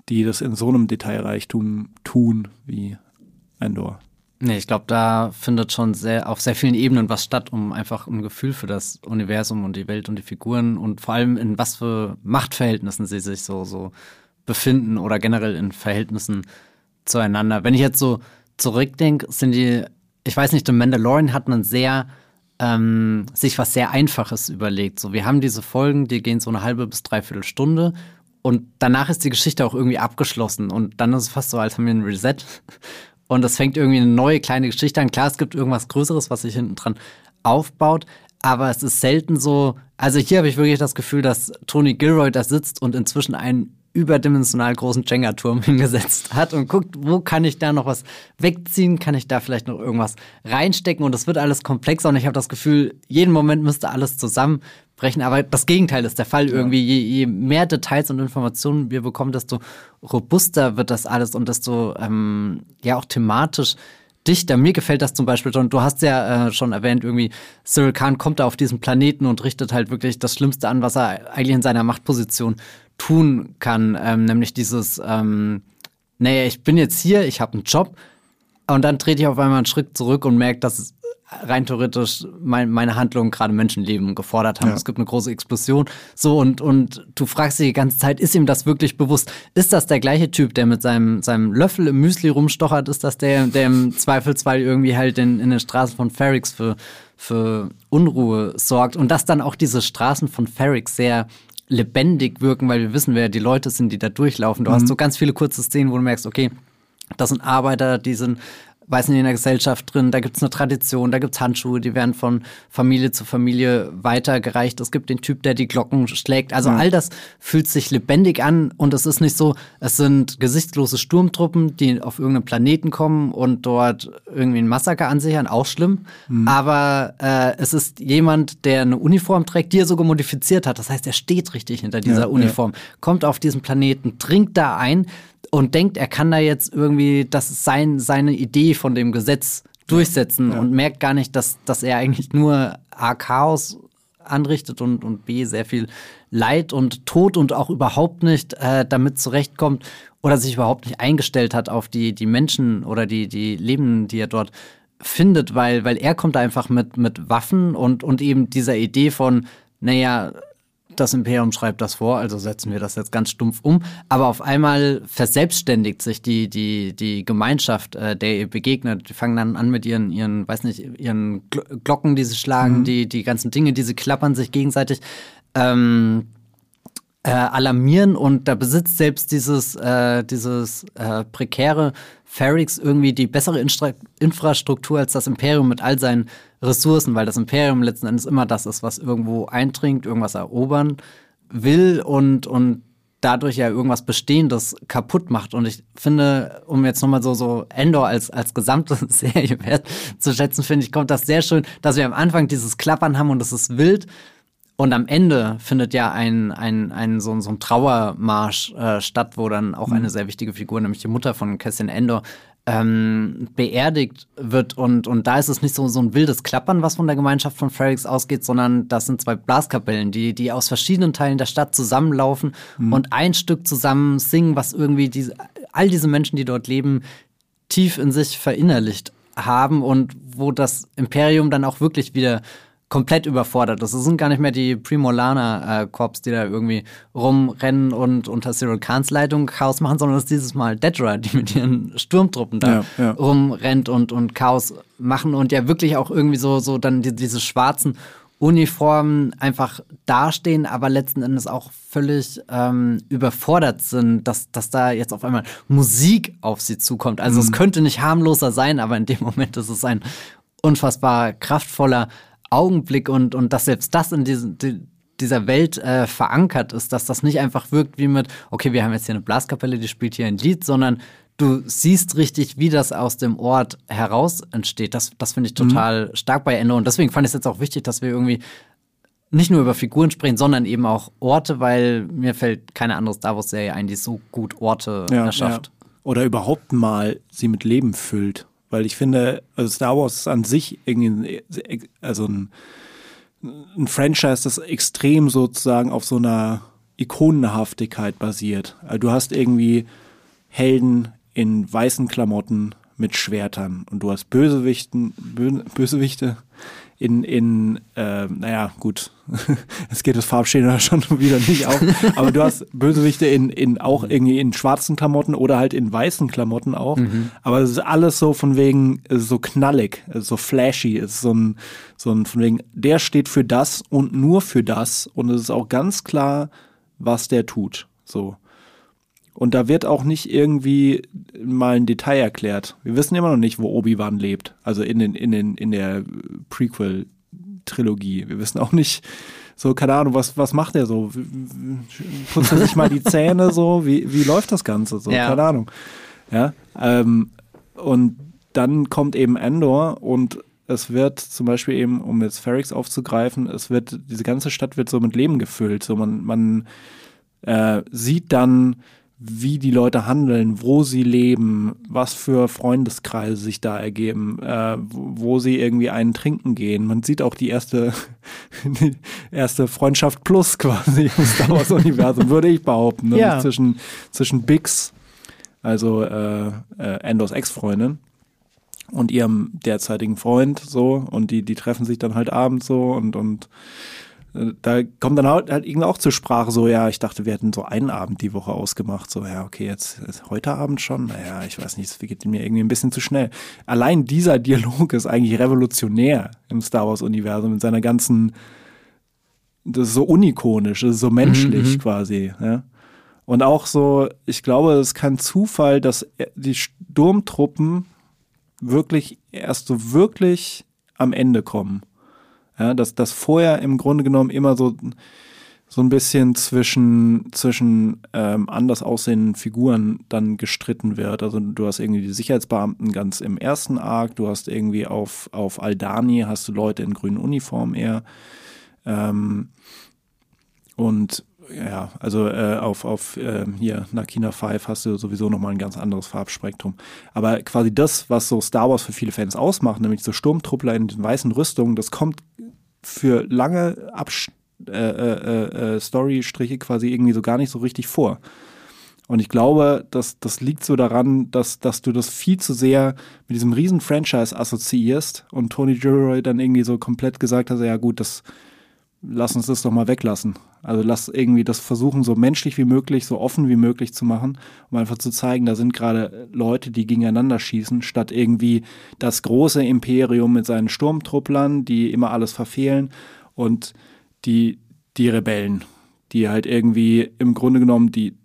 die das in so einem Detailreichtum tun wie Endor. Nee, ich glaube, da findet schon sehr, auf sehr vielen Ebenen was statt, um einfach ein Gefühl für das Universum und die Welt und die Figuren und vor allem in was für Machtverhältnissen sie sich so, so befinden oder generell in Verhältnissen zueinander. Wenn ich jetzt so zurückdenke, sind die, ich weiß nicht, The Mandalorian hat man sehr ähm, sich was sehr Einfaches überlegt. So, wir haben diese Folgen, die gehen so eine halbe bis dreiviertel Stunde und danach ist die Geschichte auch irgendwie abgeschlossen und dann ist es fast so, als haben wir ein Reset und es fängt irgendwie eine neue kleine Geschichte an. Klar, es gibt irgendwas Größeres, was sich hinten dran aufbaut, aber es ist selten so. Also hier habe ich wirklich das Gefühl, dass Tony Gilroy da sitzt und inzwischen einen überdimensional großen Jenga-Turm hingesetzt hat und guckt, wo kann ich da noch was wegziehen, kann ich da vielleicht noch irgendwas reinstecken und es wird alles komplexer und ich habe das Gefühl, jeden Moment müsste alles zusammenbrechen, aber das Gegenteil ist der Fall irgendwie. Je, je mehr Details und Informationen wir bekommen, desto robuster wird das alles und desto ähm, ja auch thematisch dichter. Mir gefällt das zum Beispiel schon. Du hast ja äh, schon erwähnt, irgendwie Cyril Khan kommt da auf diesen Planeten und richtet halt wirklich das Schlimmste an, was er eigentlich in seiner Machtposition tun kann, ähm, nämlich dieses, ähm, naja, ich bin jetzt hier, ich habe einen Job und dann trete ich auf einmal einen Schritt zurück und merke, dass rein theoretisch mein, meine Handlungen gerade Menschenleben gefordert haben. Ja. Es gibt eine große Explosion. So, und, und du fragst dich die ganze Zeit, ist ihm das wirklich bewusst? Ist das der gleiche Typ, der mit seinem, seinem Löffel im Müsli rumstochert? Ist das der, der im Zweifelsfall irgendwie halt in, in den Straßen von Ferrix für, für Unruhe sorgt? Und dass dann auch diese Straßen von Ferrix sehr lebendig wirken, weil wir wissen, wer die Leute sind, die da durchlaufen. Du mhm. hast so ganz viele kurze Szenen, wo du merkst, okay, das sind Arbeiter, die sind weiß nicht, in der Gesellschaft drin, da gibt's eine Tradition, da gibt's Handschuhe, die werden von Familie zu Familie weitergereicht. Es gibt den Typ, der die Glocken schlägt. Also mhm. all das fühlt sich lebendig an und es ist nicht so, es sind gesichtslose Sturmtruppen, die auf irgendeinen Planeten kommen und dort irgendwie ein Massaker ansichern, auch schlimm. Mhm. Aber äh, es ist jemand, der eine Uniform trägt, die er sogar modifiziert hat. Das heißt, er steht richtig hinter dieser ja, Uniform, ja. kommt auf diesen Planeten, dringt da ein, und denkt, er kann da jetzt irgendwie, das sein, seine Idee von dem Gesetz durchsetzen ja. und merkt gar nicht, dass, dass er eigentlich nur A, Chaos anrichtet und, und B, sehr viel Leid und Tod und auch überhaupt nicht äh, damit zurechtkommt oder sich überhaupt nicht eingestellt hat auf die, die Menschen oder die, die Leben, die er dort findet, weil, weil er kommt einfach mit, mit Waffen und, und eben dieser Idee von, naja, das Imperium schreibt das vor, also setzen wir das jetzt ganz stumpf um. Aber auf einmal verselbstständigt sich die, die, die Gemeinschaft, äh, der ihr begegnet. Die fangen dann an mit ihren, ihren, weiß nicht, ihren Glocken, die sie schlagen, mhm. die, die ganzen Dinge, die sie klappern sich gegenseitig. Ähm, äh, alarmieren und da besitzt selbst dieses, äh, dieses äh, prekäre Ferrix irgendwie die bessere Instra Infrastruktur als das Imperium mit all seinen Ressourcen, weil das Imperium letzten Endes immer das ist, was irgendwo eindringt, irgendwas erobern will und, und dadurch ja irgendwas Bestehendes kaputt macht. Und ich finde, um jetzt nochmal so, so Endor als, als gesamte Serie wert zu schätzen, finde ich, kommt das sehr schön, dass wir am Anfang dieses Klappern haben und es ist wild und am Ende findet ja ein, ein, ein, so, so ein Trauermarsch äh, statt, wo dann auch mhm. eine sehr wichtige Figur, nämlich die Mutter von Cassian Endor, ähm, beerdigt wird. Und, und da ist es nicht so, so ein wildes Klappern, was von der Gemeinschaft von Ferrix ausgeht, sondern das sind zwei Blaskapellen, die, die aus verschiedenen Teilen der Stadt zusammenlaufen mhm. und ein Stück zusammen singen, was irgendwie diese, all diese Menschen, die dort leben, tief in sich verinnerlicht haben und wo das Imperium dann auch wirklich wieder komplett überfordert ist. Es sind gar nicht mehr die Primolana-Korps, äh, die da irgendwie rumrennen und unter Cyril Khans Leitung Chaos machen, sondern es ist dieses Mal Dedra, die mit ihren Sturmtruppen da ja, ja. rumrennt und, und Chaos machen und ja wirklich auch irgendwie so, so dann die, diese schwarzen Uniformen einfach dastehen, aber letzten Endes auch völlig ähm, überfordert sind, dass, dass da jetzt auf einmal Musik auf sie zukommt. Also mhm. es könnte nicht harmloser sein, aber in dem Moment ist es ein unfassbar kraftvoller Augenblick und, und dass selbst das in diesen, die, dieser Welt äh, verankert ist, dass das nicht einfach wirkt wie mit, okay, wir haben jetzt hier eine Blaskapelle, die spielt hier ein Lied, sondern du siehst richtig, wie das aus dem Ort heraus entsteht. Das, das finde ich mhm. total mhm. stark bei Ende. Und deswegen fand ich es jetzt auch wichtig, dass wir irgendwie nicht nur über Figuren sprechen, sondern eben auch Orte, weil mir fällt keine andere Star Wars-Serie ein, die so gut Orte ja, erschafft. Ja. Oder überhaupt mal sie mit Leben füllt. Weil ich finde, also Star Wars ist an sich irgendwie also ein, ein Franchise, das extrem sozusagen auf so einer Ikonenhaftigkeit basiert. Also du hast irgendwie Helden in weißen Klamotten mit Schwertern und du hast Bösewichten, Bösewichte in, in äh, naja, gut, es geht das Farbschema schon wieder nicht auf, aber du hast Bösewichte in, in auch irgendwie in schwarzen Klamotten oder halt in weißen Klamotten auch, mhm. aber es ist alles so von wegen so knallig, so flashy, es ist so ein, so ein von wegen, der steht für das und nur für das. Und es ist auch ganz klar, was der tut, so. Und da wird auch nicht irgendwie mal ein Detail erklärt. Wir wissen immer noch nicht, wo Obi-Wan lebt. Also in, den, in, den, in der Prequel-Trilogie. Wir wissen auch nicht, so, keine Ahnung, was, was macht er so? Putzt er sich mal die Zähne so? Wie, wie läuft das Ganze so? Ja. Keine Ahnung. Ja. Ähm, und dann kommt eben Endor und es wird zum Beispiel eben, um jetzt Ferrix aufzugreifen, es wird, diese ganze Stadt wird so mit Leben gefüllt. So man, man äh, sieht dann wie die Leute handeln, wo sie leben, was für Freundeskreise sich da ergeben, äh, wo sie irgendwie einen trinken gehen. Man sieht auch die erste, die erste Freundschaft plus quasi im Star Wars Universum, würde ich behaupten, ne? ja. zwischen, zwischen Bix, also äh, äh, Endos Ex-Freundin, und ihrem derzeitigen Freund so und die die treffen sich dann halt abends so und und da kommt dann halt, halt irgendwie auch zur Sprache so, ja, ich dachte, wir hätten so einen Abend die Woche ausgemacht. So, ja, okay, jetzt, jetzt heute Abend schon. Naja, ich weiß nicht, es geht mir irgendwie ein bisschen zu schnell. Allein dieser Dialog ist eigentlich revolutionär im Star Wars-Universum mit seiner ganzen, das ist so unikonisch, das ist so menschlich mhm, mhm. quasi. Ja? Und auch so, ich glaube, es ist kein Zufall, dass die Sturmtruppen wirklich erst so wirklich am Ende kommen. Ja, dass das vorher im Grunde genommen immer so, so ein bisschen zwischen, zwischen ähm, anders aussehenden Figuren dann gestritten wird. Also du hast irgendwie die Sicherheitsbeamten ganz im ersten Arc, du hast irgendwie auf, auf Aldani hast du Leute in grünen Uniformen eher. Ähm, und ja, also äh, auf, auf äh, hier Nakina 5 hast du sowieso nochmal ein ganz anderes Farbspektrum. Aber quasi das, was so Star Wars für viele Fans ausmacht, nämlich so Sturmtruppler in den weißen Rüstungen, das kommt für lange Abs äh, äh, äh, Storystriche quasi irgendwie so gar nicht so richtig vor. Und ich glaube, dass das liegt so daran, dass, dass du das viel zu sehr mit diesem riesen Franchise assoziierst und Tony Gilroy dann irgendwie so komplett gesagt hat, ja gut, das lass uns das doch mal weglassen. Also lass irgendwie das versuchen, so menschlich wie möglich, so offen wie möglich zu machen, um einfach zu zeigen, da sind gerade Leute, die gegeneinander schießen, statt irgendwie das große Imperium mit seinen Sturmtrupplern, die immer alles verfehlen und die, die Rebellen, die halt irgendwie im Grunde genommen, die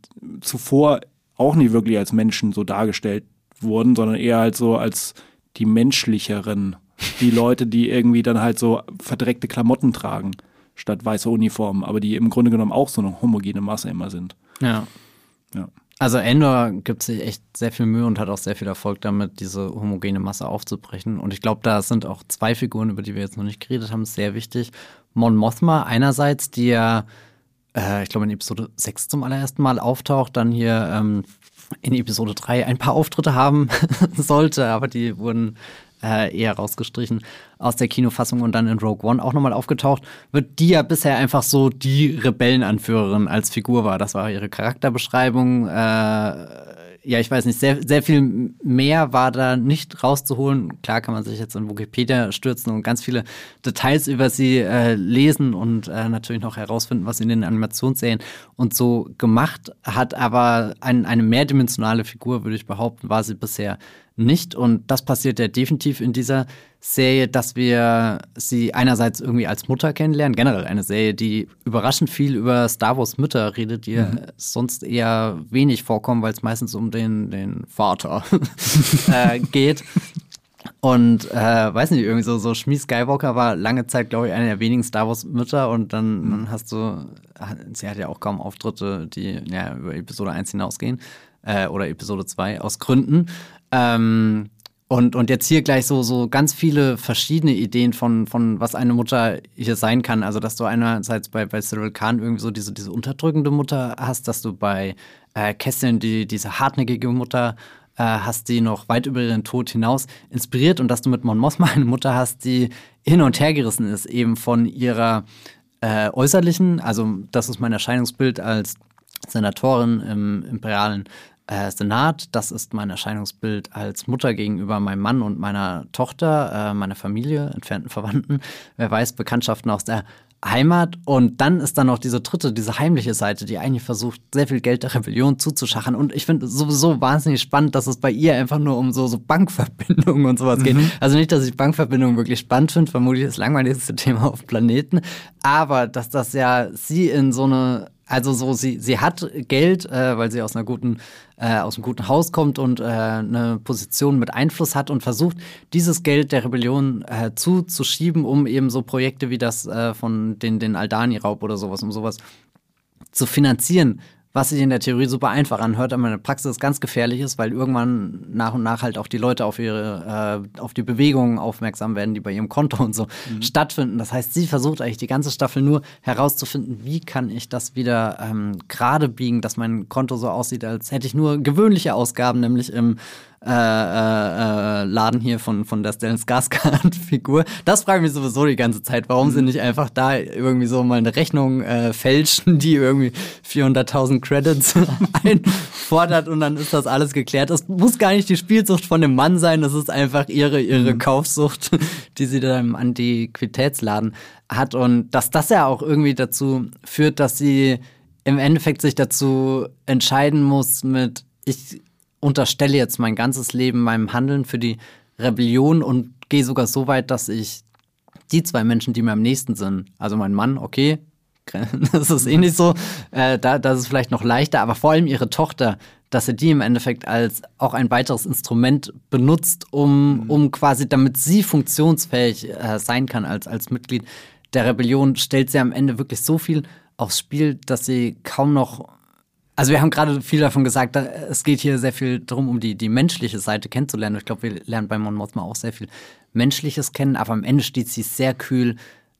zuvor auch nie wirklich als Menschen so dargestellt wurden, sondern eher halt so als die menschlicheren, die Leute, die irgendwie dann halt so verdreckte Klamotten tragen statt weiße Uniformen, aber die im Grunde genommen auch so eine homogene Masse immer sind. Ja. ja. Also Endor gibt sich echt sehr viel Mühe und hat auch sehr viel Erfolg damit, diese homogene Masse aufzubrechen. Und ich glaube, da sind auch zwei Figuren, über die wir jetzt noch nicht geredet haben, sehr wichtig. Mon Mothma einerseits, die ja, äh, ich glaube, in Episode 6 zum allerersten Mal auftaucht, dann hier ähm, in Episode 3 ein paar Auftritte haben sollte, aber die wurden äh, eher rausgestrichen aus der Kinofassung und dann in Rogue One auch nochmal aufgetaucht, wird die ja bisher einfach so die Rebellenanführerin als Figur war. Das war ihre Charakterbeschreibung. Äh, ja, ich weiß nicht, sehr, sehr viel mehr war da nicht rauszuholen. Klar kann man sich jetzt in Wikipedia stürzen und ganz viele Details über sie äh, lesen und äh, natürlich noch herausfinden, was sie in den Animationsserien und so gemacht hat. Aber ein, eine mehrdimensionale Figur, würde ich behaupten, war sie bisher nicht. Und das passiert ja definitiv in dieser Serie, dass wir sie einerseits irgendwie als Mutter kennenlernen. Generell eine Serie, die überraschend viel über Star Wars Mütter redet, die mhm. sonst eher wenig vorkommen, weil es meistens um den, den Vater äh, geht. Und äh, weiß nicht, irgendwie so, so Schmie Skywalker war lange Zeit, glaube ich, eine der wenigen Star Wars-Mütter und dann, mhm. dann hast du, sie hat ja auch kaum Auftritte, die ja, über Episode 1 hinausgehen äh, oder Episode 2 aus Gründen. Ähm, und, und jetzt hier gleich so, so ganz viele verschiedene Ideen von, von was eine Mutter hier sein kann. Also, dass du einerseits bei, bei Cyril Khan irgendwie so diese, diese unterdrückende Mutter hast, dass du bei äh, Kesseln die, diese hartnäckige Mutter äh, hast, die noch weit über ihren Tod hinaus inspiriert und dass du mit Mon Mothma eine Mutter hast, die hin und her gerissen ist, eben von ihrer äh, äußerlichen, also das ist mein Erscheinungsbild als Senatorin im imperialen äh, Senat. Das ist mein Erscheinungsbild als Mutter gegenüber meinem Mann und meiner Tochter, äh, meiner Familie, entfernten Verwandten. Wer weiß, Bekanntschaften aus der Heimat. Und dann ist dann noch diese dritte, diese heimliche Seite, die eigentlich versucht, sehr viel Geld der Rebellion zuzuschachen. Und ich finde sowieso wahnsinnig spannend, dass es bei ihr einfach nur um so, so Bankverbindungen und sowas mhm. geht. Also nicht, dass ich Bankverbindungen wirklich spannend finde, vermutlich das langweiligste Thema auf Planeten. Aber dass das ja sie in so eine also so, sie, sie hat Geld, äh, weil sie aus einer guten, äh, aus einem guten Haus kommt und äh, eine Position mit Einfluss hat und versucht, dieses Geld der Rebellion äh, zuzuschieben, um eben so Projekte wie das äh, von den, den Aldani-Raub oder sowas, um sowas zu finanzieren was sich in der Theorie super einfach anhört, aber in der Praxis ganz gefährlich ist, weil irgendwann nach und nach halt auch die Leute auf ihre, äh, auf die Bewegungen aufmerksam werden, die bei ihrem Konto und so mhm. stattfinden. Das heißt, sie versucht eigentlich die ganze Staffel nur herauszufinden, wie kann ich das wieder ähm, gerade biegen, dass mein Konto so aussieht, als hätte ich nur gewöhnliche Ausgaben, nämlich im äh, äh, äh, Laden hier von, von der Stellan Skarsgård-Figur. Das frage ich mich sowieso die ganze Zeit. Warum mhm. sie nicht einfach da irgendwie so mal eine Rechnung äh, fälschen, die irgendwie 400.000 Credits einfordert und dann ist das alles geklärt. Das muss gar nicht die Spielsucht von dem Mann sein, das ist einfach ihre, ihre mhm. Kaufsucht, die sie da im Antiquitätsladen hat. Und dass das ja auch irgendwie dazu führt, dass sie im Endeffekt sich dazu entscheiden muss mit ich unterstelle jetzt mein ganzes Leben meinem Handeln für die Rebellion und gehe sogar so weit, dass ich die zwei Menschen, die mir am nächsten sind, also mein Mann, okay, das ist eh nicht so, äh, da, das ist vielleicht noch leichter, aber vor allem ihre Tochter, dass sie die im Endeffekt als auch ein weiteres Instrument benutzt, um, mhm. um quasi, damit sie funktionsfähig äh, sein kann als, als Mitglied der Rebellion, stellt sie am Ende wirklich so viel aufs Spiel, dass sie kaum noch also wir haben gerade viel davon gesagt, es geht hier sehr viel darum, um die, die menschliche Seite kennenzulernen. Ich glaube, wir lernen bei Mon Mothma auch sehr viel Menschliches kennen, aber am Ende steht sie sehr kühl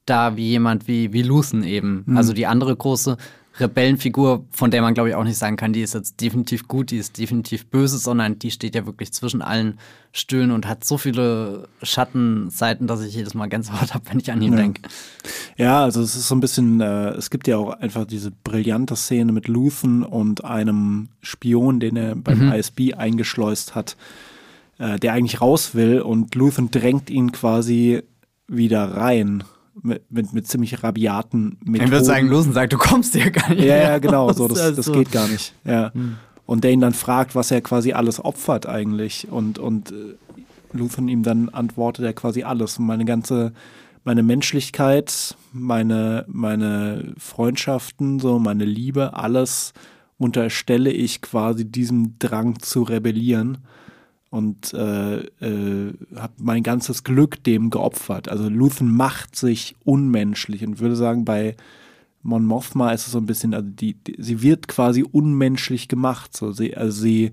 da wie jemand wie, wie Luthen eben. Mhm. Also die andere große Rebellenfigur, von der man glaube ich auch nicht sagen kann, die ist jetzt definitiv gut, die ist definitiv böse, sondern die steht ja wirklich zwischen allen Stühlen und hat so viele Schattenseiten, dass ich jedes Mal Gänsehaut habe, wenn ich an ihn ja. denke. Ja, also es ist so ein bisschen, äh, es gibt ja auch einfach diese brillante Szene mit Luthen und einem Spion, den er beim mhm. ISB eingeschleust hat, äh, der eigentlich raus will und Luthen drängt ihn quasi wieder rein mit, mit, mit ziemlich rabiaten Methoden. Ich würde sagen, los und sagt, du kommst hier gar nicht. Ja, ja, genau, so, das, Also- das geht gar nicht. Ja. Und der ihn dann fragt, was er quasi alles opfert eigentlich. Und, und äh, Luthen ihm dann antwortet er quasi alles. Meine ganze, meine Menschlichkeit, meine, meine Freundschaften, so meine Liebe, alles unterstelle ich quasi diesem Drang zu rebellieren und äh, äh, habe mein ganzes Glück dem geopfert. Also Luthen macht sich unmenschlich und würde sagen, bei Mon Mothma ist es so ein bisschen, also die, die sie wird quasi unmenschlich gemacht. So sie, also sie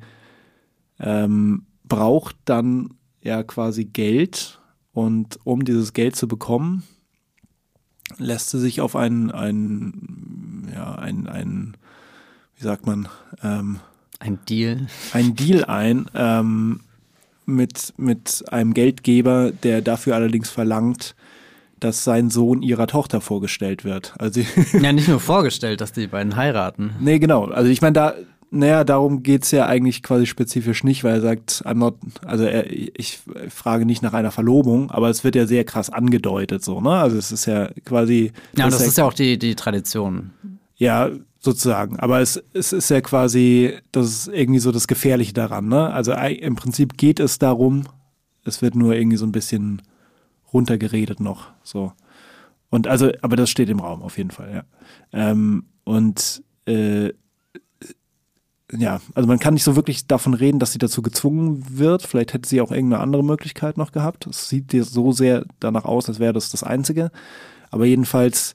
ähm, braucht dann ja quasi Geld und um dieses Geld zu bekommen, lässt sie sich auf einen, einen ja, ein, ein, wie sagt man, ähm, Ein Deal. einen Deal ein ähm, mit, mit einem Geldgeber, der dafür allerdings verlangt, dass sein Sohn ihrer Tochter vorgestellt wird. Also Ja, nicht nur vorgestellt, dass die beiden heiraten. nee, genau. Also ich meine, da, naja, darum geht's ja eigentlich quasi spezifisch nicht, weil er sagt, I'm not, also er, ich frage nicht nach einer Verlobung, aber es wird ja sehr krass angedeutet so, ne? Also es ist ja quasi. Ja, und das dass ist ja auch die, die Tradition. Ja, sozusagen. Aber es, es ist ja quasi, das ist irgendwie so das Gefährliche daran. Ne? Also im Prinzip geht es darum, es wird nur irgendwie so ein bisschen runtergeredet noch. So. Und also, aber das steht im Raum auf jeden Fall, ja. Ähm, und äh, ja, also man kann nicht so wirklich davon reden, dass sie dazu gezwungen wird. Vielleicht hätte sie auch irgendeine andere Möglichkeit noch gehabt. Es sieht dir so sehr danach aus, als wäre das das Einzige. Aber jedenfalls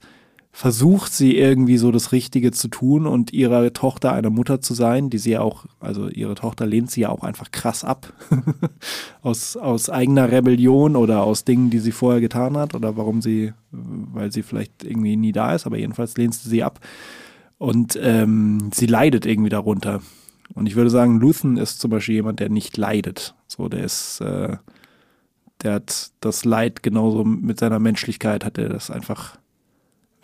versucht sie irgendwie so das Richtige zu tun und ihrer Tochter eine Mutter zu sein, die sie ja auch, also ihre Tochter lehnt sie ja auch einfach krass ab. aus, aus eigener Rebellion oder aus Dingen, die sie vorher getan hat oder warum sie, weil sie vielleicht irgendwie nie da ist, aber jedenfalls lehnt sie sie ab. Und ähm, sie leidet irgendwie darunter. Und ich würde sagen, Luthen ist zum Beispiel jemand, der nicht leidet. So, der ist, äh, der hat das Leid genauso mit seiner Menschlichkeit, hat er das einfach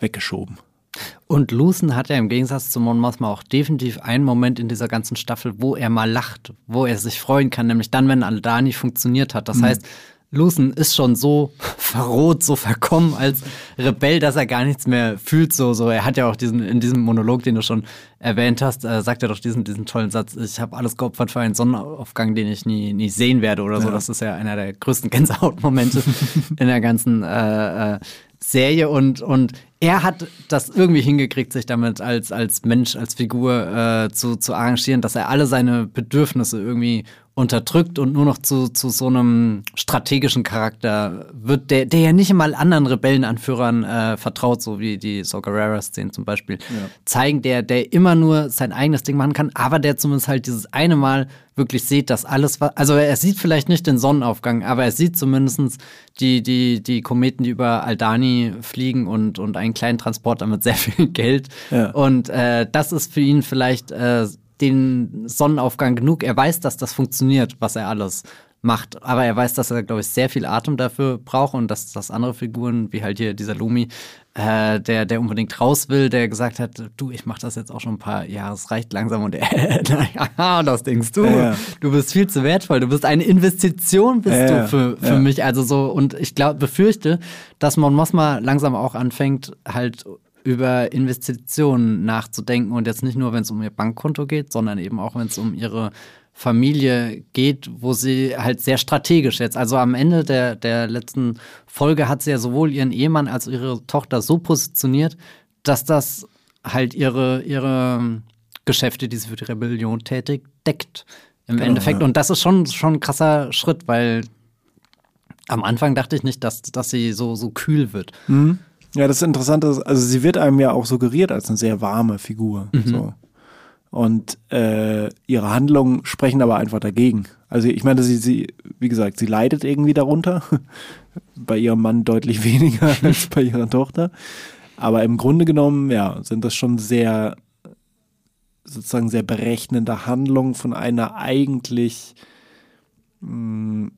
weggeschoben. Und Lucen hat ja im Gegensatz zu Mon Mothma auch definitiv einen Moment in dieser ganzen Staffel, wo er mal lacht, wo er sich freuen kann, nämlich dann, wenn Aldani funktioniert hat. Das heißt, Lucen ist schon so verroht, so verkommen als Rebell, dass er gar nichts mehr fühlt. So, so. Er hat ja auch diesen in diesem Monolog, den du schon erwähnt hast, äh, sagt er doch diesen, diesen tollen Satz: Ich habe alles geopfert für einen Sonnenaufgang, den ich nie, nie sehen werde oder so. Das ist ja einer der größten Gänsehautmomente in der ganzen äh, äh, Serie und, und er hat das irgendwie hingekriegt, sich damit als, als Mensch, als Figur äh, zu, zu arrangieren, dass er alle seine Bedürfnisse irgendwie unterdrückt und nur noch zu, zu so einem strategischen Charakter wird, der, der ja nicht einmal anderen Rebellenanführern äh, vertraut, so wie die Sogarera-Szene zum Beispiel, zeigen, der, der immer nur sein eigenes Ding machen kann, aber der zumindest halt dieses eine Mal wirklich sieht, dass alles, was, also er sieht vielleicht nicht den Sonnenaufgang, aber er sieht zumindest die, die, die Kometen, die über Aldani fliegen und, und einen kleinen Transporter mit sehr viel Geld. Ja. Und äh, das ist für ihn vielleicht äh, den Sonnenaufgang genug. Er weiß, dass das funktioniert, was er alles macht. Aber er weiß, dass er, glaube ich, sehr viel Atem dafür braucht und dass, dass andere Figuren, wie halt hier dieser Lumi, äh, der, der unbedingt raus will, der gesagt hat, du, ich mache das jetzt auch schon ein paar Jahre, es reicht langsam und er, naja, das denkst du. Ja. Du bist viel zu wertvoll, du bist eine Investition, bist Ja, du für, für ja. mich. Also so, und ich glaube, befürchte, dass Mon Mothma langsam auch anfängt, halt über Investitionen nachzudenken und jetzt nicht nur, wenn es um ihr Bankkonto geht, sondern eben auch, wenn es um ihre Familie geht, wo sie halt sehr strategisch jetzt, also am Ende der, der letzten Folge hat sie ja sowohl ihren Ehemann als auch ihre Tochter so positioniert, dass das halt ihre, ihre Geschäfte, die sie für die Rebellion tätigt, deckt. Im Endeffekt. ja. Und das ist schon, schon ein krasser Schritt, weil am Anfang dachte ich nicht, dass, dass sie so, so kühl wird. Ja, das Interessante ist, also sie wird einem ja auch suggeriert als eine sehr warme Figur. So. Und äh, ihre Handlungen sprechen aber einfach dagegen. Also ich meine, sie, sie, wie gesagt, sie leidet irgendwie darunter. bei ihrem Mann deutlich weniger als bei ihrer Tochter. Aber im Grunde genommen, ja, sind das schon sehr, sozusagen sehr berechnende Handlungen von einer eigentlich mh,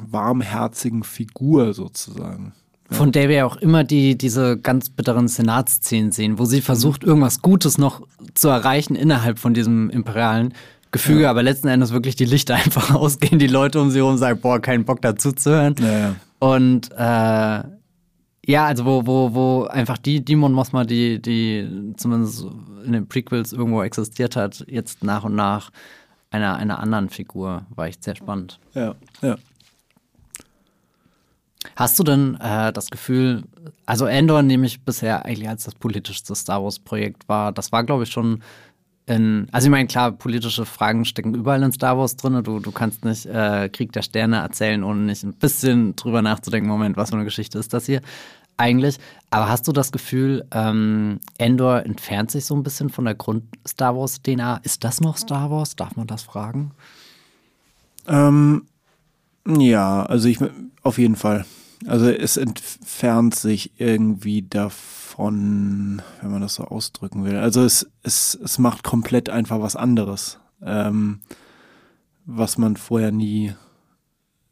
warmherzigen Figur sozusagen. Von der wir ja auch immer die, diese ganz bitteren Senatsszenen sehen, wo sie versucht, irgendwas Gutes noch zu erreichen innerhalb von diesem imperialen Gefüge, aber letzten Endes wirklich die Lichter einfach ausgehen, die Leute um sie herum sagen, boah, keinen Bock dazu zu hören. Ja, ja. Und äh, Ja, also wo, wo, wo einfach die Demon Mothma, die, die zumindest in den Prequels irgendwo existiert hat, jetzt nach und nach einer, einer anderen Figur, war echt sehr spannend. Ja, ja. Hast du denn äh, das Gefühl, also Endor nehme ich bisher eigentlich als das politischste Star Wars-Projekt war. Das war, glaube ich, schon in, also ich meine, klar, politische Fragen stecken überall in Star Wars drin. Du, du kannst nicht äh, Krieg der Sterne erzählen, ohne nicht ein bisschen drüber nachzudenken, Moment, was für eine Geschichte ist das hier eigentlich. Aber hast du das Gefühl, ähm, Endor entfernt sich so ein bisschen von der Grund-Star Wars-DNA? Ist das noch Star Wars? Darf man das fragen? Ähm, ja, also ich auf jeden Fall. Also es entfernt sich irgendwie davon, wenn man das so ausdrücken will. Also es, es, es macht komplett einfach was anderes, ähm, was man vorher nie,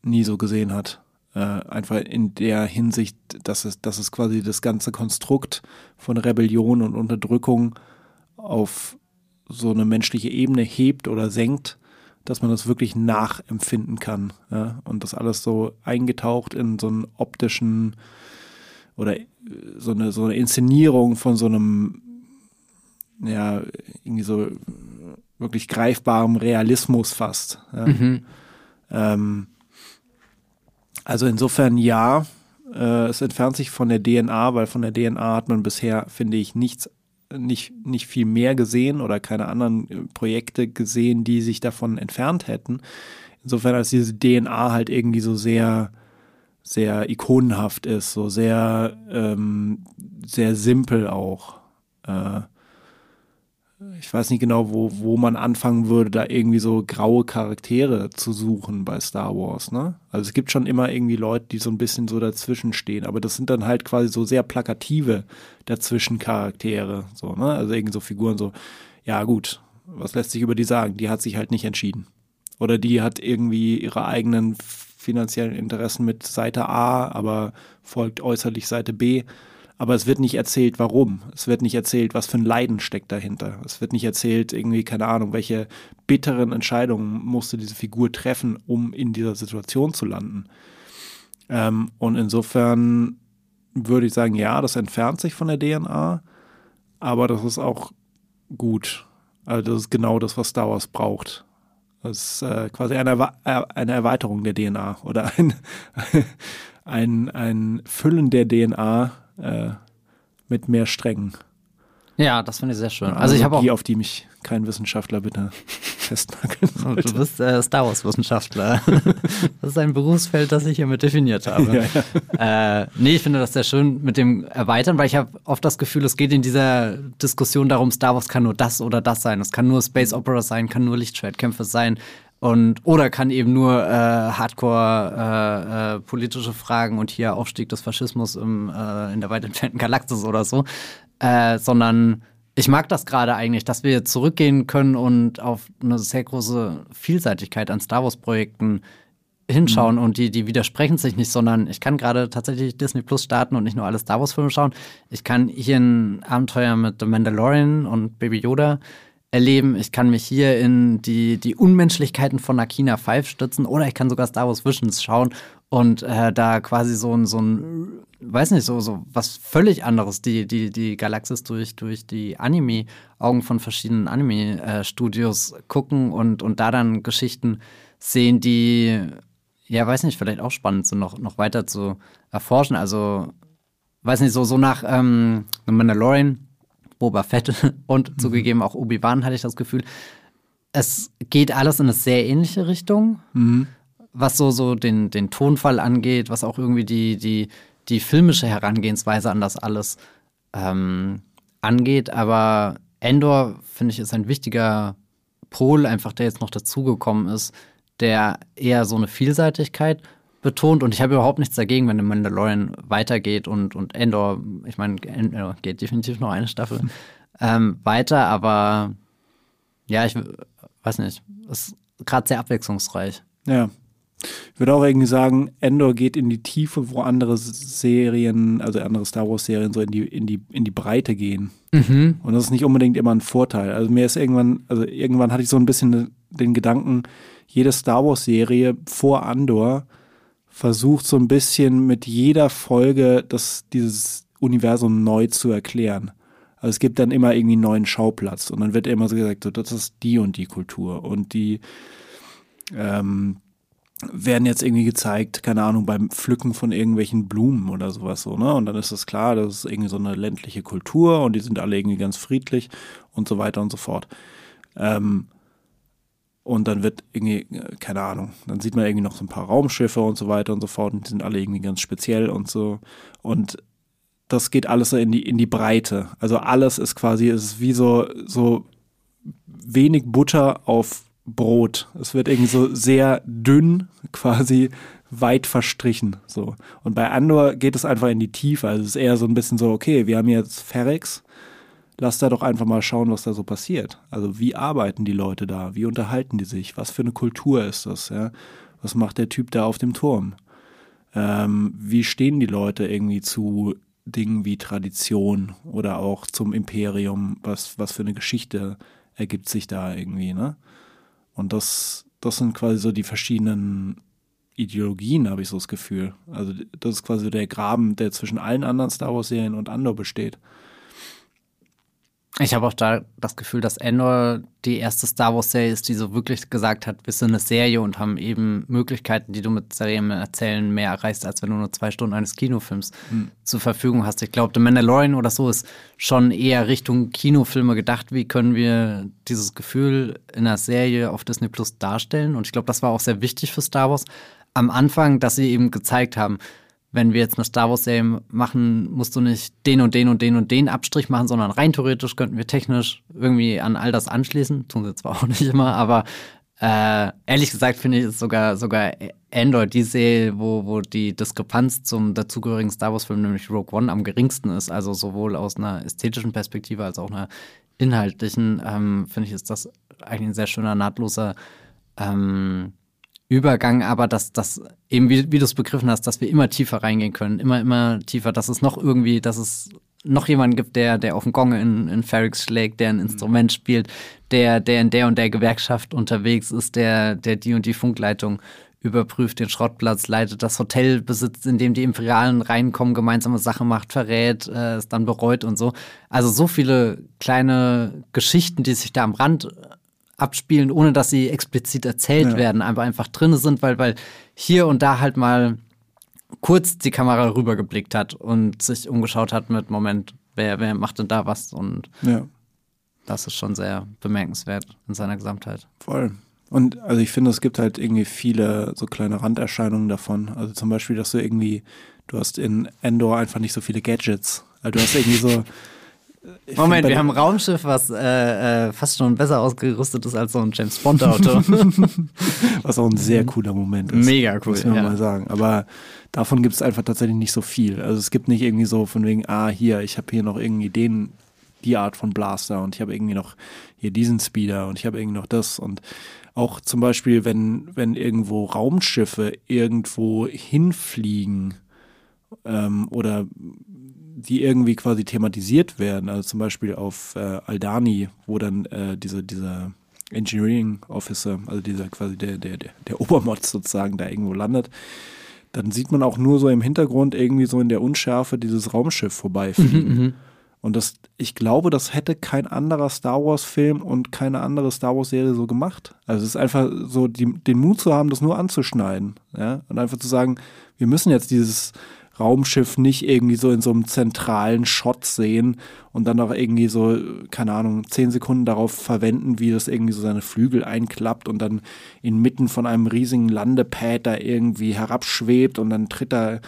nie so gesehen hat. Äh, einfach in der Hinsicht, dass es, dass es quasi das ganze Konstrukt von Rebellion und Unterdrückung auf so eine menschliche Ebene hebt oder senkt dass man das wirklich nachempfinden kann. Ja? Und das alles so eingetaucht in so einen optischen oder äh, so eine, so eine Inszenierung von so einem, ja, irgendwie so wirklich greifbarem Realismus fast. Ja? Mhm. Ähm, also insofern ja, äh, es entfernt sich von der DNA, weil von der DNA hat man bisher, finde ich, nichts nicht, nicht viel mehr gesehen oder keine anderen äh, Projekte gesehen, die sich davon entfernt hätten. Insofern, als diese DNA halt irgendwie so sehr, sehr ikonenhaft ist, so sehr, ähm, sehr simpel auch. Äh, ich weiß nicht genau, wo, wo man anfangen würde, da irgendwie so graue Charaktere zu suchen bei Star Wars, ne? Also es gibt schon immer irgendwie Leute, die so ein bisschen so dazwischen stehen, aber das sind dann halt quasi so sehr plakative dazwischen Charaktere, so, ne? Also irgendwie so Figuren so, ja gut, was lässt sich über die sagen? Die hat sich halt nicht entschieden. Oder die hat irgendwie ihre eigenen finanziellen Interessen mit Seite A, aber folgt äußerlich Seite B aber es wird nicht erzählt, warum. Es wird nicht erzählt, was für ein Leiden steckt dahinter. Es wird nicht erzählt, irgendwie, keine Ahnung, welche bitteren Entscheidungen musste diese Figur treffen, um in dieser Situation zu landen. Ähm, und insofern würde ich sagen, ja, das entfernt sich von der DNA, aber das ist auch gut. Also das ist genau das, was Star Wars braucht. Das ist äh, quasi eine, äh, eine Erweiterung der DNA oder ein, ein, ein Füllen der DNA äh, mit mehr Strängen. Ja, das finde ich sehr schön. Also, also ich habe auch auf die mich kein Wissenschaftler bitte festnageln sollte. Du bist äh, Star Wars Wissenschaftler. das ist ein Berufsfeld, das ich hiermit definiert habe. Ja, ja. Äh, nee, ich finde das sehr schön mit dem Erweitern, weil ich habe oft das Gefühl, es geht in dieser Diskussion darum, Star Wars kann nur das oder das sein. Es kann nur Space Opera sein, kann nur Lichtschwertkämpfe sein. Und, oder kann eben nur äh, Hardcore äh, äh, politische Fragen und hier Aufstieg des Faschismus im, äh, in der weit entfernten Galaxis oder so, äh, sondern ich mag das gerade eigentlich, dass wir zurückgehen können und auf eine sehr große Vielseitigkeit an Star Wars-Projekten hinschauen mhm. und die, die widersprechen sich nicht, sondern ich kann gerade tatsächlich Disney Plus starten und nicht nur alle Star Wars-Filme schauen. Ich kann hier ein Abenteuer mit The Mandalorian und Baby Yoda erleben. Ich kann mich hier in die, die Unmenschlichkeiten von Akina 5 stützen oder ich kann sogar Star Wars Visions schauen und äh, da quasi so ein, so ein, weiß nicht, so, so was völlig anderes, die, die, die Galaxis durch, durch die Anime-Augen von verschiedenen Anime-Studios gucken und, und da dann Geschichten sehen, die, ja, weiß nicht, vielleicht auch spannend sind, noch, noch weiter zu erforschen. Also, weiß nicht, so, so nach ähm, Mandalorian Boba Fett und mhm. zugegeben auch Obi-Wan hatte ich das Gefühl. Es geht alles in eine sehr ähnliche Richtung, mhm. was so, so den, den Tonfall angeht, was auch irgendwie die, die, die filmische Herangehensweise an das alles ähm, angeht. Aber Endor, finde ich, ist ein wichtiger Pol, einfach der jetzt noch dazugekommen ist, der eher so eine Vielseitigkeit betont und ich habe überhaupt nichts dagegen, wenn der Mandalorian weitergeht und, und Endor, ich meine, Endor geht definitiv noch eine Staffel ähm, weiter, aber ja, ich weiß nicht, ist gerade sehr abwechslungsreich. Ja. Ich würde auch irgendwie sagen, Endor geht in die Tiefe, wo andere Serien, also andere Star Wars-Serien so in die, in die, in die Breite gehen. Mhm. Und das ist nicht unbedingt immer ein Vorteil. Also mir ist irgendwann, also irgendwann hatte ich so ein bisschen den Gedanken, jede Star Wars-Serie vor Andor versucht so ein bisschen mit jeder Folge das, dieses Universum neu zu erklären. Also es gibt dann immer irgendwie einen neuen Schauplatz und dann wird immer so gesagt, so, das ist die und die Kultur und die ähm, werden jetzt irgendwie gezeigt, keine Ahnung, beim Pflücken von irgendwelchen Blumen oder sowas so, ne? Und dann ist es klar, das ist irgendwie so eine ländliche Kultur und die sind alle irgendwie ganz friedlich und so weiter und so fort. Ähm, und dann wird irgendwie, äh, keine Ahnung, dann sieht man irgendwie noch so ein paar Raumschiffe und so weiter und so fort und die sind alle irgendwie ganz speziell und so. Und das geht alles so in die, in die Breite. Also alles ist quasi, ist wie so, so wenig Butter auf Brot. Es wird irgendwie so sehr dünn, quasi weit verstrichen. So. Und bei Andor geht es einfach in die Tiefe. Also es ist eher so ein bisschen so, okay, wir haben jetzt Ferex, lass da doch einfach mal schauen, was da so passiert. Also wie arbeiten die Leute da? Wie unterhalten die sich? Was für eine Kultur ist das? Ja? Was macht der Typ da auf dem Turm? Ähm, wie stehen die Leute irgendwie zu Dingen wie Tradition oder auch zum Imperium? Was, was für eine Geschichte ergibt sich da irgendwie, ne? Und das, das sind quasi so die verschiedenen Ideologien, habe ich so das Gefühl. Also das ist quasi der Graben, der zwischen allen anderen Star Wars-Serien und Andor besteht. Ich habe auch da das Gefühl, dass Endor die erste Star Wars-Serie ist, die so wirklich gesagt hat, wir sind eine Serie und haben eben Möglichkeiten, die du mit Serien erzählen mehr erreichst, als wenn du nur zwei Stunden eines Kinofilms hm. zur Verfügung hast. Ich glaube, The Mandalorian oder so ist schon eher Richtung Kinofilme gedacht. Wie können wir dieses Gefühl in einer Serie auf Disney Plus darstellen? Und ich glaube, das war auch sehr wichtig für Star Wars am Anfang, dass sie eben gezeigt haben, wenn wir jetzt eine Star Wars-Serie machen, musst du nicht den und den und den und den Abstrich machen, sondern rein theoretisch könnten wir technisch irgendwie an all das anschließen. Tun sie zwar auch nicht immer, aber äh, ehrlich gesagt finde ich es sogar, sogar Android die Serie, wo, wo die Diskrepanz zum dazugehörigen Star Wars-Film, nämlich Rogue One, am geringsten ist. Also sowohl aus einer ästhetischen Perspektive als auch einer inhaltlichen, ähm, finde ich, ist das eigentlich ein sehr schöner, nahtloser ähm, Übergang, aber dass das eben, wie, wie du es begriffen hast, dass wir immer tiefer reingehen können, immer, immer tiefer, dass es noch irgendwie, dass es noch jemanden gibt, der, der auf dem Gong in, in Ferrix schlägt, der ein mhm. Instrument spielt, der, der in der und der Gewerkschaft unterwegs ist, der, der die und die Funkleitung überprüft, den Schrottplatz leitet, das Hotel besitzt, in dem die Imperialen reinkommen, gemeinsame Sache macht, verrät, äh, es dann bereut und so. Also so viele kleine Geschichten, die sich da am Rand abspielen, ohne dass sie explizit erzählt ja. werden, einfach einfach drin sind, weil, weil hier und da halt mal kurz die Kamera rübergeblickt hat und sich umgeschaut hat mit Moment, wer, wer macht denn da was? Und ja. das ist schon sehr bemerkenswert in seiner Gesamtheit. Voll. Und also ich finde, es gibt halt irgendwie viele so kleine Randerscheinungen davon. Also zum Beispiel, dass du irgendwie, du hast in Endor einfach nicht so viele Gadgets. Also du hast irgendwie so ich Moment, wir haben ein Raumschiff, was äh, äh, fast schon besser ausgerüstet ist als so ein James Bond-Auto. was auch ein sehr cooler Moment ist. Mega cool. Muss man ja. mal sagen. Aber davon gibt es einfach tatsächlich nicht so viel. Also es gibt nicht irgendwie so von wegen, ah, hier, ich habe hier noch irgendwie den, die Art von Blaster und ich habe irgendwie noch hier diesen Speeder und ich habe irgendwie noch das und auch zum Beispiel, wenn, wenn irgendwo Raumschiffe irgendwo hinfliegen ähm, oder die irgendwie quasi thematisiert werden. Also zum Beispiel auf äh, Aldani, wo dann äh, diese, dieser Engineering Officer, also dieser quasi der, der, der, der Obermod sozusagen da irgendwo landet. Dann sieht man auch nur so im Hintergrund irgendwie so in der Unschärfe dieses Raumschiff vorbeifliegen. Mhm, mhm. und das, ich glaube, das hätte kein anderer Star Wars-Film und keine andere Star Wars-Serie so gemacht. Also es ist einfach so, die, den Mut zu haben, das nur anzuschneiden. Ja? Und einfach zu sagen, wir müssen jetzt dieses Raumschiff nicht irgendwie so in so einem zentralen Shot sehen und dann auch irgendwie so, keine Ahnung, zehn Sekunden darauf verwenden, wie das irgendwie so seine Flügel einklappt und dann inmitten von einem riesigen Landepad da irgendwie herabschwebt und dann tritt da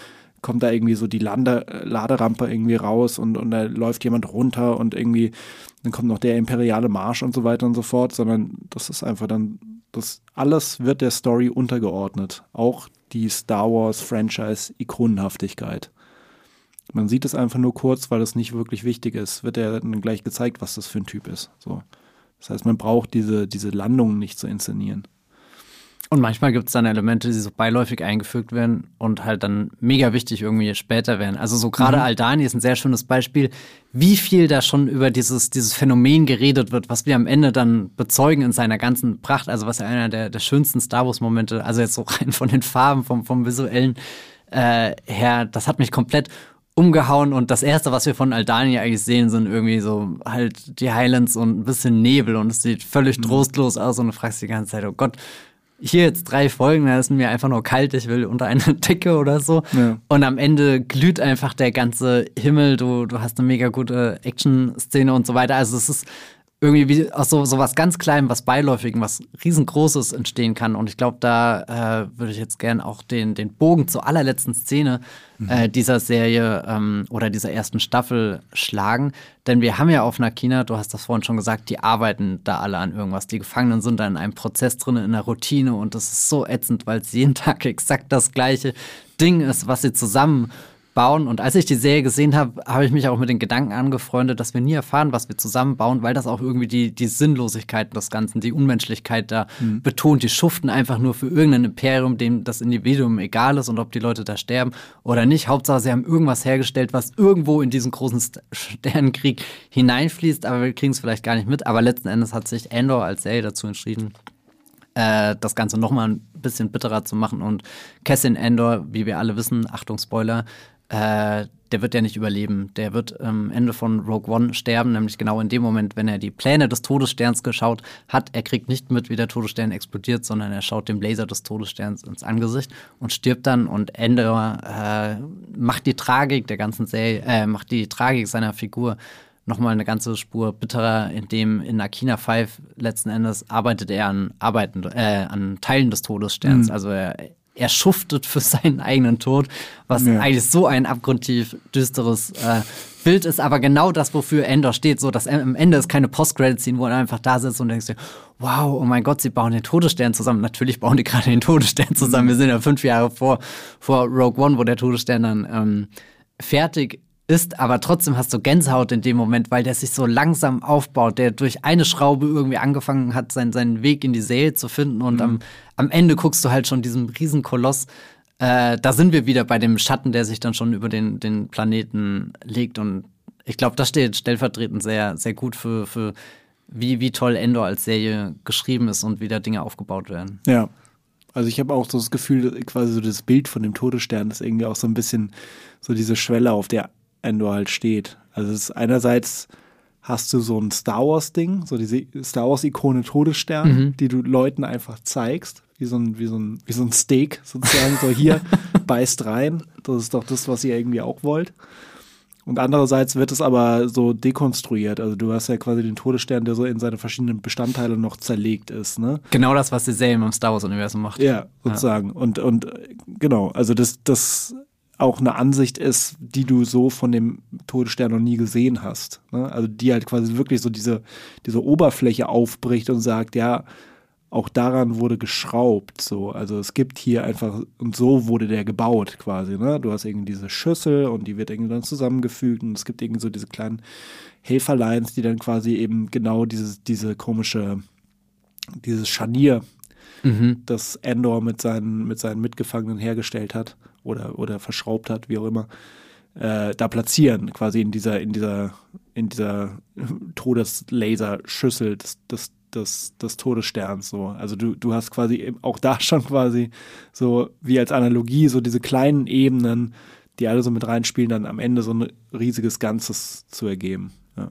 kommt da irgendwie so die Lande, Laderampe irgendwie raus und, und da läuft jemand runter und irgendwie, dann kommt noch der imperiale Marsch und so weiter und so fort, sondern das ist einfach dann, das alles wird der Story untergeordnet. Auch die Star Wars Franchise Ikonenhaftigkeit. Man sieht es einfach nur kurz, weil es nicht wirklich wichtig ist. Wird ja dann gleich gezeigt, was das für ein Typ ist. So. Das heißt, man braucht diese, diese Landungen nicht zu inszenieren. Und manchmal gibt es dann Elemente, die so beiläufig eingefügt werden und halt dann mega wichtig irgendwie später werden. Also so gerade mhm. Aldani ist ein sehr schönes Beispiel, wie viel da schon über dieses, dieses Phänomen geredet wird, was wir am Ende dann bezeugen in seiner ganzen Pracht. Also was ja einer der, der schönsten Star Wars-Momente, also jetzt so rein von den Farben, vom, vom visuellen äh, her, das hat mich komplett umgehauen und das erste, was wir von Aldani eigentlich sehen, sind irgendwie so halt die Highlands und ein bisschen Nebel und es sieht völlig mhm. trostlos aus und du fragst die ganze Zeit, oh Gott, hier jetzt drei Folgen, da ist mir einfach nur kalt, ich will unter eine Decke oder so. Ja. Und am Ende glüht einfach der ganze Himmel, du, du hast eine mega gute Action-Szene und so weiter. Also es ist irgendwie wie aus so, so was ganz Kleinem, was Beiläufigen, was riesengroßes entstehen kann. Und ich glaube, da äh, würde ich jetzt gern auch den, den Bogen zur allerletzten Szene mhm. äh, dieser Serie ähm, oder dieser ersten Staffel schlagen. Denn wir haben ja auf Nakina, du hast das vorhin schon gesagt, die arbeiten da alle an irgendwas. Die Gefangenen sind da in einem Prozess drin, in einer Routine und das ist so ätzend, weil es jeden Tag exakt das gleiche Ding ist, was sie zusammen bauen. Und als ich die Serie gesehen habe, habe ich mich auch mit den Gedanken angefreundet, dass wir nie erfahren, was wir zusammenbauen, weil das auch irgendwie die, die Sinnlosigkeit des Ganzen, die Unmenschlichkeit da mhm. betont. Die schuften einfach nur für irgendein Imperium, dem das Individuum egal ist und ob die Leute da sterben oder nicht. Hauptsache, sie haben irgendwas hergestellt, was irgendwo in diesen großen Sternenkrieg hineinfließt, aber wir kriegen es vielleicht gar nicht mit. Aber letzten Endes hat sich Endor als Serie dazu entschieden, äh, das Ganze nochmal ein bisschen bitterer zu machen. Und Cassian Endor, wie wir alle wissen, Achtung Spoiler, äh, der wird ja nicht überleben. Der wird am ähm, Ende von Rogue One sterben, nämlich genau in dem Moment, wenn er die Pläne des Todessterns geschaut hat. Er kriegt nicht mit, wie der Todesstern explodiert, sondern er schaut dem Laser des Todessterns ins Angesicht und stirbt dann. Und Ende äh, macht die Tragik der ganzen Serie, äh, macht die Tragik seiner Figur nochmal eine ganze Spur bitterer, indem in Akina 5 letzten Endes arbeitet er an Arbeiten, äh, an Teilen des Todessterns. Mhm. Also er er schuftet für seinen eigenen Tod, was ja. eigentlich so ein abgrundtief düsteres äh, Bild ist, aber genau das, wofür Endor steht, so dass am Ende ist keine Post-Credit-Scene, wo er einfach da sitzt und denkst dir, wow, oh mein Gott, sie bauen den Todesstern zusammen. Natürlich bauen die gerade den Todesstern zusammen. Mhm. Wir sind ja fünf Jahre vor, vor Rogue One, wo der Todesstern dann ähm, fertig ist, aber trotzdem hast du Gänsehaut in dem Moment, weil der sich so langsam aufbaut, der durch eine Schraube irgendwie angefangen hat, seinen, seinen Weg in die Serie zu finden und mhm. am, am Ende guckst du halt schon diesem Riesenkoloss. Äh, da sind wir wieder bei dem Schatten, der sich dann schon über den, den Planeten legt und ich glaube, das steht stellvertretend sehr, sehr gut für, für wie, wie toll Endor als Serie geschrieben ist und wie da Dinge aufgebaut werden. Ja. Also ich habe auch so das Gefühl, quasi so das Bild von dem Todesstern ist irgendwie auch so ein bisschen so diese Schwelle, auf der Endor halt steht. Also es ist einerseits hast du so ein Star Wars Ding, so diese Star Wars Ikone Todesstern, mhm. die du Leuten einfach zeigst, wie so ein wie so ein wie so ein Steak sozusagen so hier beißt rein. Das ist doch das, was ihr irgendwie auch wollt. Und andererseits wird es aber so dekonstruiert. Also du hast ja quasi den Todesstern, der so in seine verschiedenen Bestandteile noch zerlegt ist. Ne? Genau das, was die Serie im Star Wars-Universum macht. Ja, sozusagen. Ja. Und, und genau, also das, das auch eine Ansicht ist, die du so von dem Todesstern noch nie gesehen hast. Ne? Also die halt quasi wirklich so diese, diese Oberfläche aufbricht und sagt, ja, auch daran wurde geschraubt. So. Also es gibt hier einfach, und so wurde der gebaut quasi. Ne? Du hast irgendwie diese Schüssel und die wird irgendwie dann zusammengefügt und es gibt irgendwie so diese kleinen Helferlines, die dann quasi eben genau dieses, diese komische, dieses Scharnier, mhm. das Endor mit seinen, mit seinen Mitgefangenen hergestellt hat oder, oder verschraubt hat, wie auch immer, äh, da platzieren, quasi in dieser, in dieser, in dieser Todeslaserschüssel des, des, des, des Todessterns. So. Also du, du hast quasi auch da schon quasi so wie als Analogie so diese kleinen Ebenen, die alle so mit reinspielen, dann am Ende so ein riesiges Ganzes zu ergeben. Ja.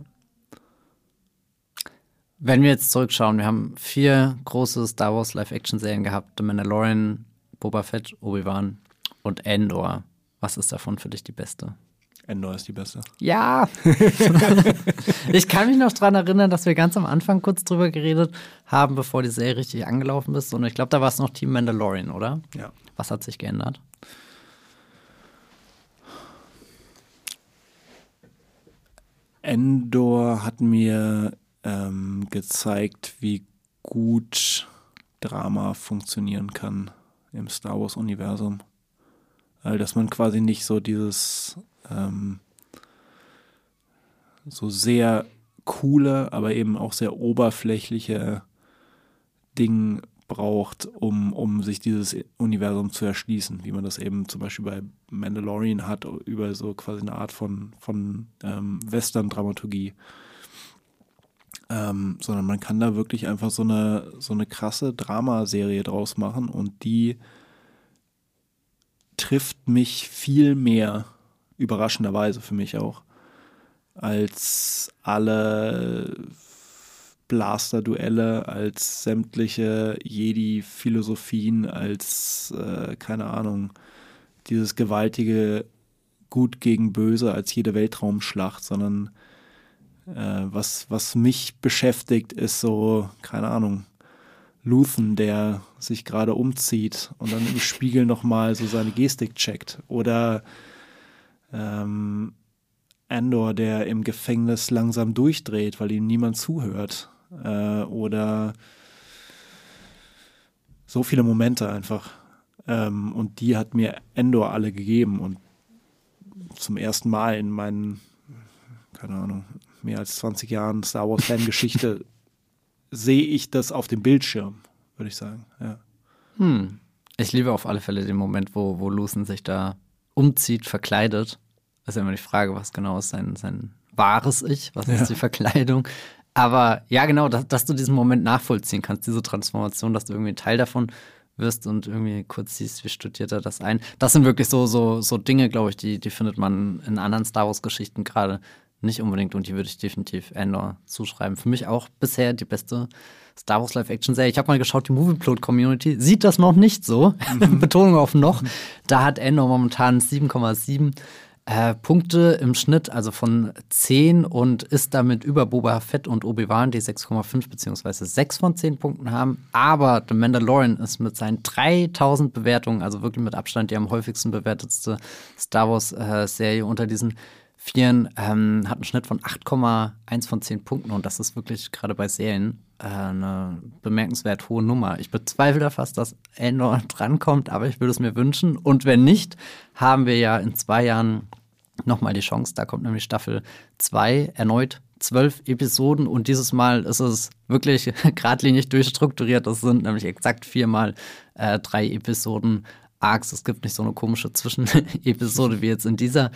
Wenn wir jetzt zurückschauen, wir haben vier große Star Wars Live-Action-Serien gehabt: The Mandalorian, Boba Fett, Obi-Wan, und Endor. Was ist davon für dich die beste? Endor ist die beste. Ja. ich kann mich noch daran erinnern, dass wir ganz am Anfang kurz drüber geredet haben, bevor die Serie richtig angelaufen ist. Und ich glaube, da war es noch Team Mandalorian, oder? Ja. Was hat sich geändert? Endor hat mir ähm, gezeigt, wie gut Drama funktionieren kann im Star Wars-Universum. Weil dass man quasi nicht so dieses ähm, so sehr coole, aber eben auch sehr oberflächliche Ding braucht, um, um sich dieses Universum zu erschließen, wie man das eben zum Beispiel bei Mandalorian hat, über so quasi eine Art von, von ähm, Western-Dramaturgie. Ähm, sondern man kann da wirklich einfach so eine, so eine krasse Dramaserie draus machen und die trifft mich viel mehr, überraschenderweise für mich auch, als alle Blaster-Duelle, als sämtliche Jedi-Philosophien, als, äh, keine Ahnung, dieses gewaltige Gut gegen Böse, als jede Weltraumschlacht, sondern äh, was, was mich beschäftigt, ist so, keine Ahnung, Luthen, der sich gerade umzieht und dann im Spiegel nochmal so seine Gestik checkt. Oder ähm, Andor, der im Gefängnis langsam durchdreht, weil ihm niemand zuhört. Äh, oder so viele Momente einfach. Ähm, und die hat mir Endor alle gegeben und zum ersten Mal in meinen, keine Ahnung, mehr als 20 Jahren Star Wars Fangeschichte sehe ich das auf dem Bildschirm, würde ich sagen. Ja. Hm. Ich liebe auf alle Fälle den Moment, wo, wo Lucen sich da umzieht, verkleidet. Das ist ja immer die Frage, was genau ist sein, sein wahres Ich, was ja. ist die Verkleidung. Aber ja, genau, dass, dass, du diesen Moment nachvollziehen kannst, diese Transformation, dass du irgendwie Teil davon wirst und irgendwie kurz siehst, wie studiert er das ein. Das sind wirklich so, so, so Dinge, glaube ich, die, die findet man in anderen Star Wars-Geschichten gerade nicht unbedingt und die würde ich definitiv Endor zuschreiben. Für mich auch bisher die beste Star Wars Live-Action-Serie. Ich habe mal geschaut, die Movieplot-Community sieht das noch nicht so. Mhm. Betonung auf noch. Da hat Endor momentan 7,7 äh, Punkte im Schnitt, also von 10 und ist damit über Boba Fett und Obi-Wan, die 6,5 bzw. 6 von 10 Punkten haben. Aber The Mandalorian ist mit seinen 3000 Bewertungen, also wirklich mit Abstand die am häufigsten bewertetste Star Wars-Serie äh, unter diesen Vieren ähm, hat einen Schnitt von 8,1 von 10 Punkten und das ist wirklich gerade bei Serien äh, eine bemerkenswert hohe Nummer. Ich bezweifle da fast, dass Endor drankommt, aber ich würde es mir wünschen. Und wenn nicht, haben wir ja in zwei Jahren nochmal die Chance. Da kommt nämlich Staffel 2 erneut zwölf Episoden und dieses Mal ist es wirklich geradlinig durchstrukturiert. Das sind nämlich exakt viermal äh, drei Episoden Arcs. Es gibt nicht so eine komische Zwischenepisode wie jetzt in dieser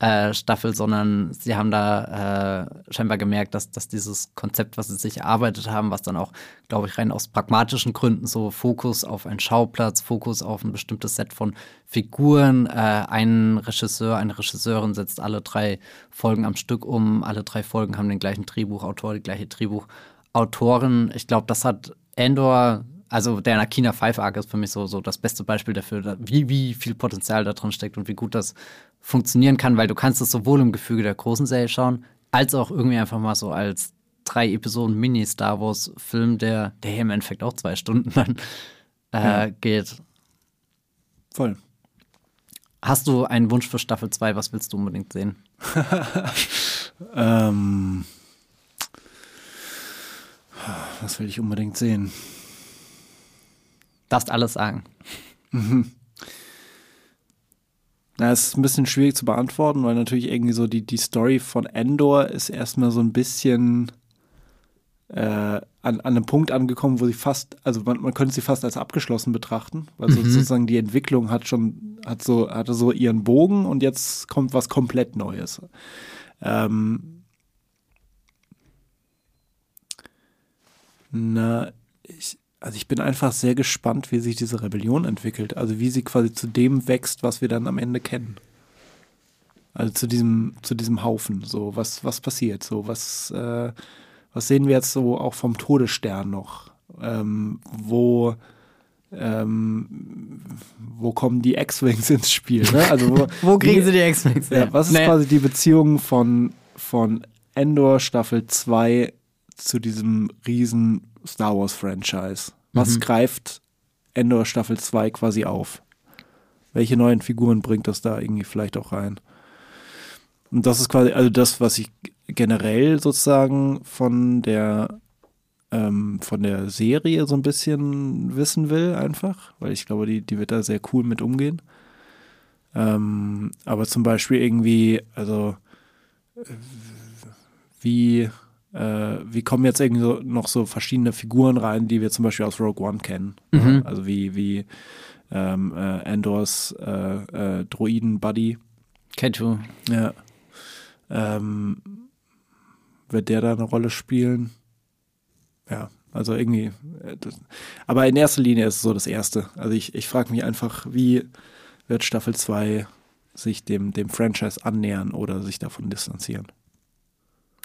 äh, Staffel, sondern sie haben da äh, scheinbar gemerkt, dass, dass dieses Konzept, was sie sich erarbeitet haben, was dann auch, glaube ich, rein aus pragmatischen Gründen so Fokus auf einen Schauplatz, Fokus auf ein bestimmtes Set von Figuren, äh, ein Regisseur, eine Regisseurin setzt alle drei Folgen am Stück um, alle drei Folgen haben den gleichen Drehbuchautor, die gleiche Drehbuchautorin. Ich glaube, das hat Endor also der Nakina Five Arc ist für mich so, so das beste Beispiel dafür, wie, wie viel Potenzial da drin steckt und wie gut das funktionieren kann, weil du kannst es sowohl im Gefüge der großen Serie schauen, als auch irgendwie einfach mal so als drei Episoden Mini-Star Wars-Film, der, der im Endeffekt auch zwei Stunden dann äh, ja. geht. Voll. Hast du einen Wunsch für Staffel 2? Was willst du unbedingt sehen? ähm, was will ich unbedingt sehen? Darfst alles sagen. Mhm. Na, es ist ein bisschen schwierig zu beantworten, weil natürlich irgendwie so die, die Story von Endor ist erstmal so ein bisschen äh, an, an einem Punkt angekommen, wo sie fast, also man, man könnte sie fast als abgeschlossen betrachten, weil mhm. sozusagen die Entwicklung hat schon, hat so, hatte so ihren Bogen und jetzt kommt was komplett Neues. Ähm, na, ich, also ich bin einfach sehr gespannt, wie sich diese Rebellion entwickelt. Also wie sie quasi zu dem wächst, was wir dann am Ende kennen. Also zu diesem, zu diesem Haufen. So, was, was passiert? So, was, äh, was sehen wir jetzt so auch vom Todesstern noch? Ähm, wo, ähm, wo kommen die X-Wings ins Spiel? Ne? Also wo, wo kriegen sie die X-Wings? Ja, was ist nee. quasi die Beziehung von, von Endor Staffel 2 zu diesem riesen Star Wars Franchise? Was mhm. greift Endor Staffel 2 quasi auf? Welche neuen Figuren bringt das da irgendwie vielleicht auch rein? Und das ist quasi, also das, was ich generell sozusagen von der ähm, von der Serie so ein bisschen wissen will, einfach, weil ich glaube, die, die wird da sehr cool mit umgehen. Ähm, aber zum Beispiel irgendwie, also äh, wie äh, wie kommen jetzt irgendwie so, noch so verschiedene Figuren rein, die wir zum Beispiel aus Rogue One kennen. Mhm. Also wie, wie ähm, äh, Andors äh, äh, Droiden-Buddy. K2. Ja. Ähm, wird der da eine Rolle spielen? Ja, also irgendwie. äh, Das, aber in erster Linie ist es so das Erste. Also ich, ich frage mich einfach, wie wird Staffel 2 sich dem, dem Franchise annähern oder sich davon distanzieren?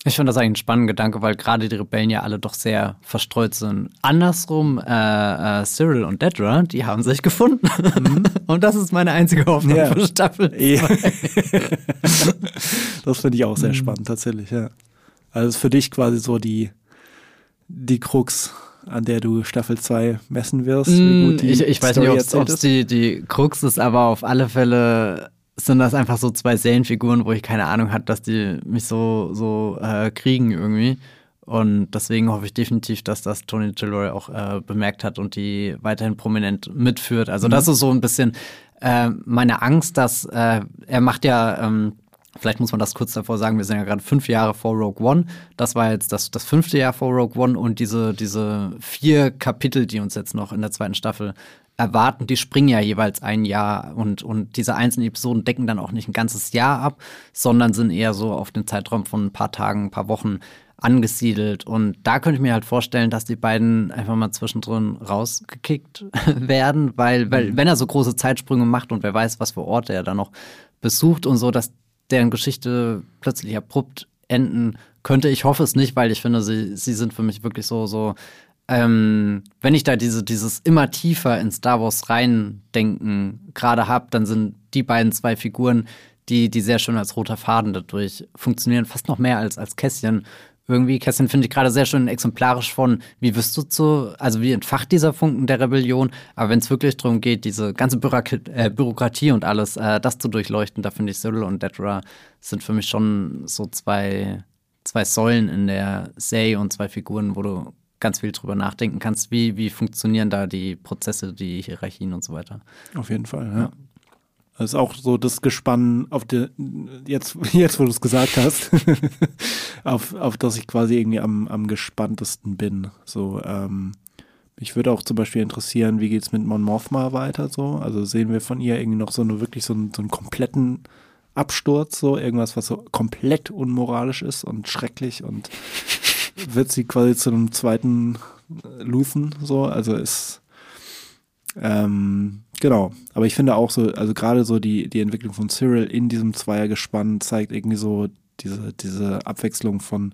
Ich finde das eigentlich ein spannender Gedanke, weil gerade die Rebellen ja alle doch sehr verstreut sind. Andersrum, äh, äh, Cyril und Dedra, die haben sich gefunden. und das ist meine einzige Hoffnung Ja. für Staffel. Ja. das finde ich auch sehr spannend, tatsächlich, ja. Also ist für dich quasi so die, die Krux, an der du Staffel 2 messen wirst. wie Mm, gut die ich, ich weiß nicht, ob es die, die Krux ist, aber auf alle Fälle sind das einfach so zwei Serienfiguren, wo ich keine Ahnung hatte, dass die mich so, so äh, kriegen irgendwie. Und deswegen hoffe ich definitiv, dass das Tony Gilroy auch äh, bemerkt hat und die weiterhin prominent mitführt. Also das ist so ein bisschen äh, meine Angst, dass äh, er macht ja, ähm, vielleicht muss man das kurz davor sagen, wir sind ja gerade fünf Jahre vor Rogue One. Das war jetzt das, das fünfte Jahr vor Rogue One und diese, diese vier Kapitel, die uns jetzt noch in der zweiten Staffel erwarten, die springen ja jeweils ein Jahr und, und diese einzelnen Episoden decken dann auch nicht ein ganzes Jahr ab, sondern sind eher so auf den Zeitraum von ein paar Tagen, ein paar Wochen angesiedelt. Und da könnte ich mir halt vorstellen, dass die beiden einfach mal zwischendrin rausgekickt werden, weil, weil wenn er so große Zeitsprünge macht und wer weiß, was für Orte er da noch besucht und so, dass deren Geschichte plötzlich abrupt enden könnte. Ich hoffe es nicht, weil ich finde, sie, sie sind für mich wirklich so, so ähm, wenn ich da diese, dieses immer tiefer in Star Wars reindenken gerade habe, dann sind die beiden zwei Figuren, die, die sehr schön als roter Faden dadurch funktionieren, fast noch mehr als, als Kässchen. Irgendwie, Kässchen finde ich gerade sehr schön exemplarisch von, wie wirst du zu, also wie entfacht dieser Funken der Rebellion, aber wenn es wirklich darum geht, diese ganze Bürok äh, Bürokratie und alles, äh, das zu durchleuchten, da finde ich Cyril und Dedra sind für mich schon so zwei, zwei Säulen in der Serie und zwei Figuren, wo du ganz viel drüber nachdenken kannst, wie, wie funktionieren da die Prozesse, die Hierarchien und so weiter. Auf jeden Fall, ja. Das ist auch so das Gespann auf der, jetzt, jetzt wo du es gesagt hast, auf, auf das ich quasi irgendwie am, am gespanntesten bin. So, ähm, mich würde auch zum Beispiel interessieren, wie geht's mit Mon Mothma weiter so? Also sehen wir von ihr irgendwie noch so eine wirklich so einen, so einen kompletten Absturz, so irgendwas, was so komplett unmoralisch ist und schrecklich und wird sie quasi zu einem zweiten Luthen, so, also ist ähm, genau, aber ich finde auch so, also gerade so die, die Entwicklung von Cyril in diesem Zweiergespann zeigt irgendwie so diese, diese Abwechslung von,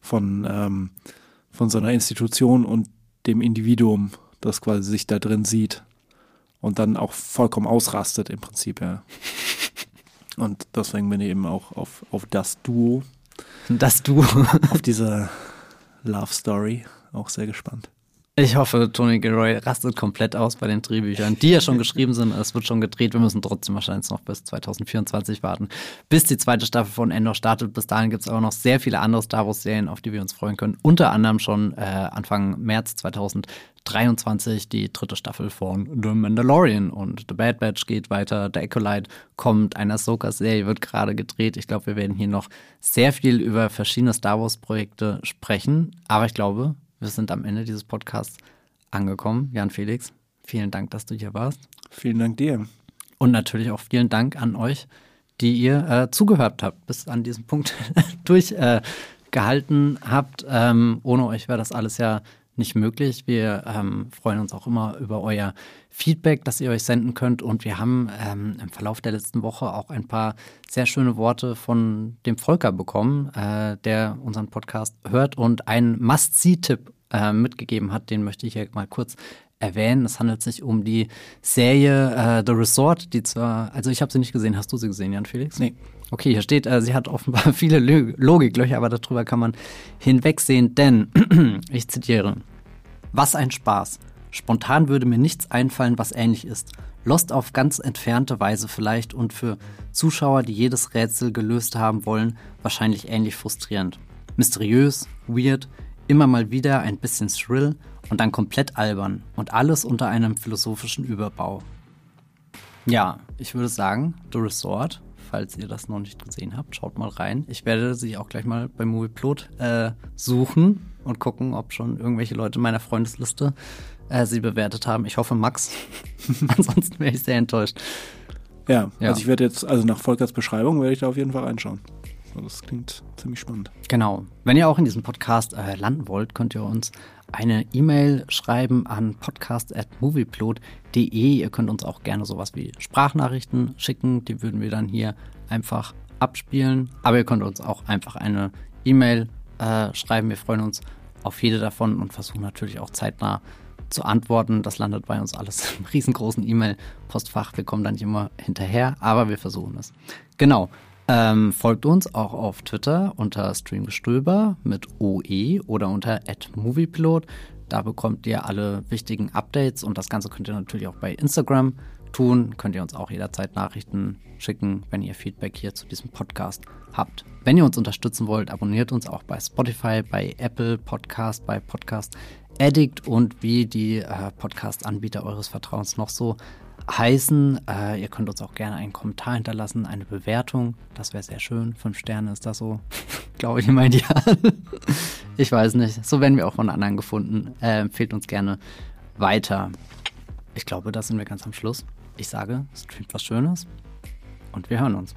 von, ähm, von so einer Institution und dem Individuum, das quasi sich da drin sieht und dann auch vollkommen ausrastet im Prinzip, ja. Und deswegen bin ich eben auch auf, auf das Duo, Das du. auf diese Love Story auch sehr gespannt. Ich hoffe, Tony Gilroy rastet komplett aus bei den Drehbüchern, die ja schon geschrieben sind. Es wird schon gedreht. Wir müssen trotzdem wahrscheinlich noch bis 2024 warten, bis die zweite Staffel von Endor startet. Bis dahin gibt es aber noch sehr viele andere Star Wars-Serien, auf die wir uns freuen können. Unter anderem schon äh, Anfang März 2023 die dritte Staffel von The Mandalorian und The Bad Batch geht weiter. The Acolyte kommt. Eine Ahsoka-Serie wird gerade gedreht. Ich glaube, wir werden hier noch sehr viel über verschiedene Star Wars-Projekte sprechen. Aber ich glaube, wir sind am Ende dieses Podcasts angekommen. Jan Felix, vielen Dank, dass du hier warst. Vielen Dank dir. Und natürlich auch vielen Dank an euch, die ihr äh, zugehört habt, bis an diesem Punkt durchgehalten äh, habt. Ähm, ohne euch wäre das alles ja nicht möglich. Wir ähm, freuen uns auch immer über euer Feedback, das ihr euch senden könnt. Und wir haben ähm, im Verlauf der letzten Woche auch ein paar sehr schöne Worte von dem Volker bekommen, äh, der unseren Podcast hört und einen Must-See-Tipp äh, mitgegeben hat. Den möchte ich hier mal kurz erwähnen. Es handelt sich um die Serie äh, The Resort, die zwar, also ich habe sie nicht gesehen. Hast du sie gesehen, Jan Felix? Nee. Okay, hier steht, äh, sie hat offenbar viele Lö Logiklöcher, aber darüber kann man hinwegsehen, denn ich zitiere: Was ein Spaß. Spontan würde mir nichts einfallen, was ähnlich ist. Lost auf ganz entfernte Weise vielleicht und für Zuschauer, die jedes Rätsel gelöst haben wollen, wahrscheinlich ähnlich frustrierend. Mysteriös, weird, immer mal wieder ein bisschen thrill und dann komplett albern und alles unter einem philosophischen Überbau. Ja, ich würde sagen, The Resort falls ihr das noch nicht gesehen habt. Schaut mal rein. Ich werde sie auch gleich mal bei Movieplot äh, suchen und gucken, ob schon irgendwelche Leute meiner Freundesliste äh, sie bewertet haben. Ich hoffe, Max. Ansonsten wäre ich sehr enttäuscht. Ja, ja, also ich werde jetzt, also nach Volkers Beschreibung werde ich da auf jeden Fall reinschauen. Das klingt ziemlich spannend. Genau. Wenn ihr auch in diesem Podcast äh, landen wollt, könnt ihr uns eine E-Mail schreiben an podcast.movieplot.de. Ihr könnt uns auch gerne sowas wie Sprachnachrichten schicken. Die würden wir dann hier einfach abspielen. Aber ihr könnt uns auch einfach eine E-Mail äh, schreiben. Wir freuen uns auf jede davon und versuchen natürlich auch zeitnah zu antworten. Das landet bei uns alles im riesengroßen E-Mail-Postfach. Wir kommen da nicht immer hinterher, aber wir versuchen es. Genau. Ähm, folgt uns auch auf Twitter unter Streamgestöber mit OE oder unter @moviepilot. Da bekommt ihr alle wichtigen Updates und das Ganze könnt ihr natürlich auch bei Instagram tun. Könnt ihr uns auch jederzeit Nachrichten schicken, wenn ihr Feedback hier zu diesem Podcast habt. Wenn ihr uns unterstützen wollt, abonniert uns auch bei Spotify, bei Apple Podcast, bei Podcast Addict und wie die äh, Podcast-Anbieter eures Vertrauens noch so heißen. Äh, ihr könnt uns auch gerne einen Kommentar hinterlassen, eine Bewertung. Das wäre sehr schön. Fünf Sterne ist das so, glaube ich, immer ideal. ich weiß nicht. So werden wir auch von anderen gefunden. Äh, empfehlt uns gerne weiter. Ich glaube, da sind wir ganz am Schluss. Ich sage, streamt was Schönes und wir hören uns.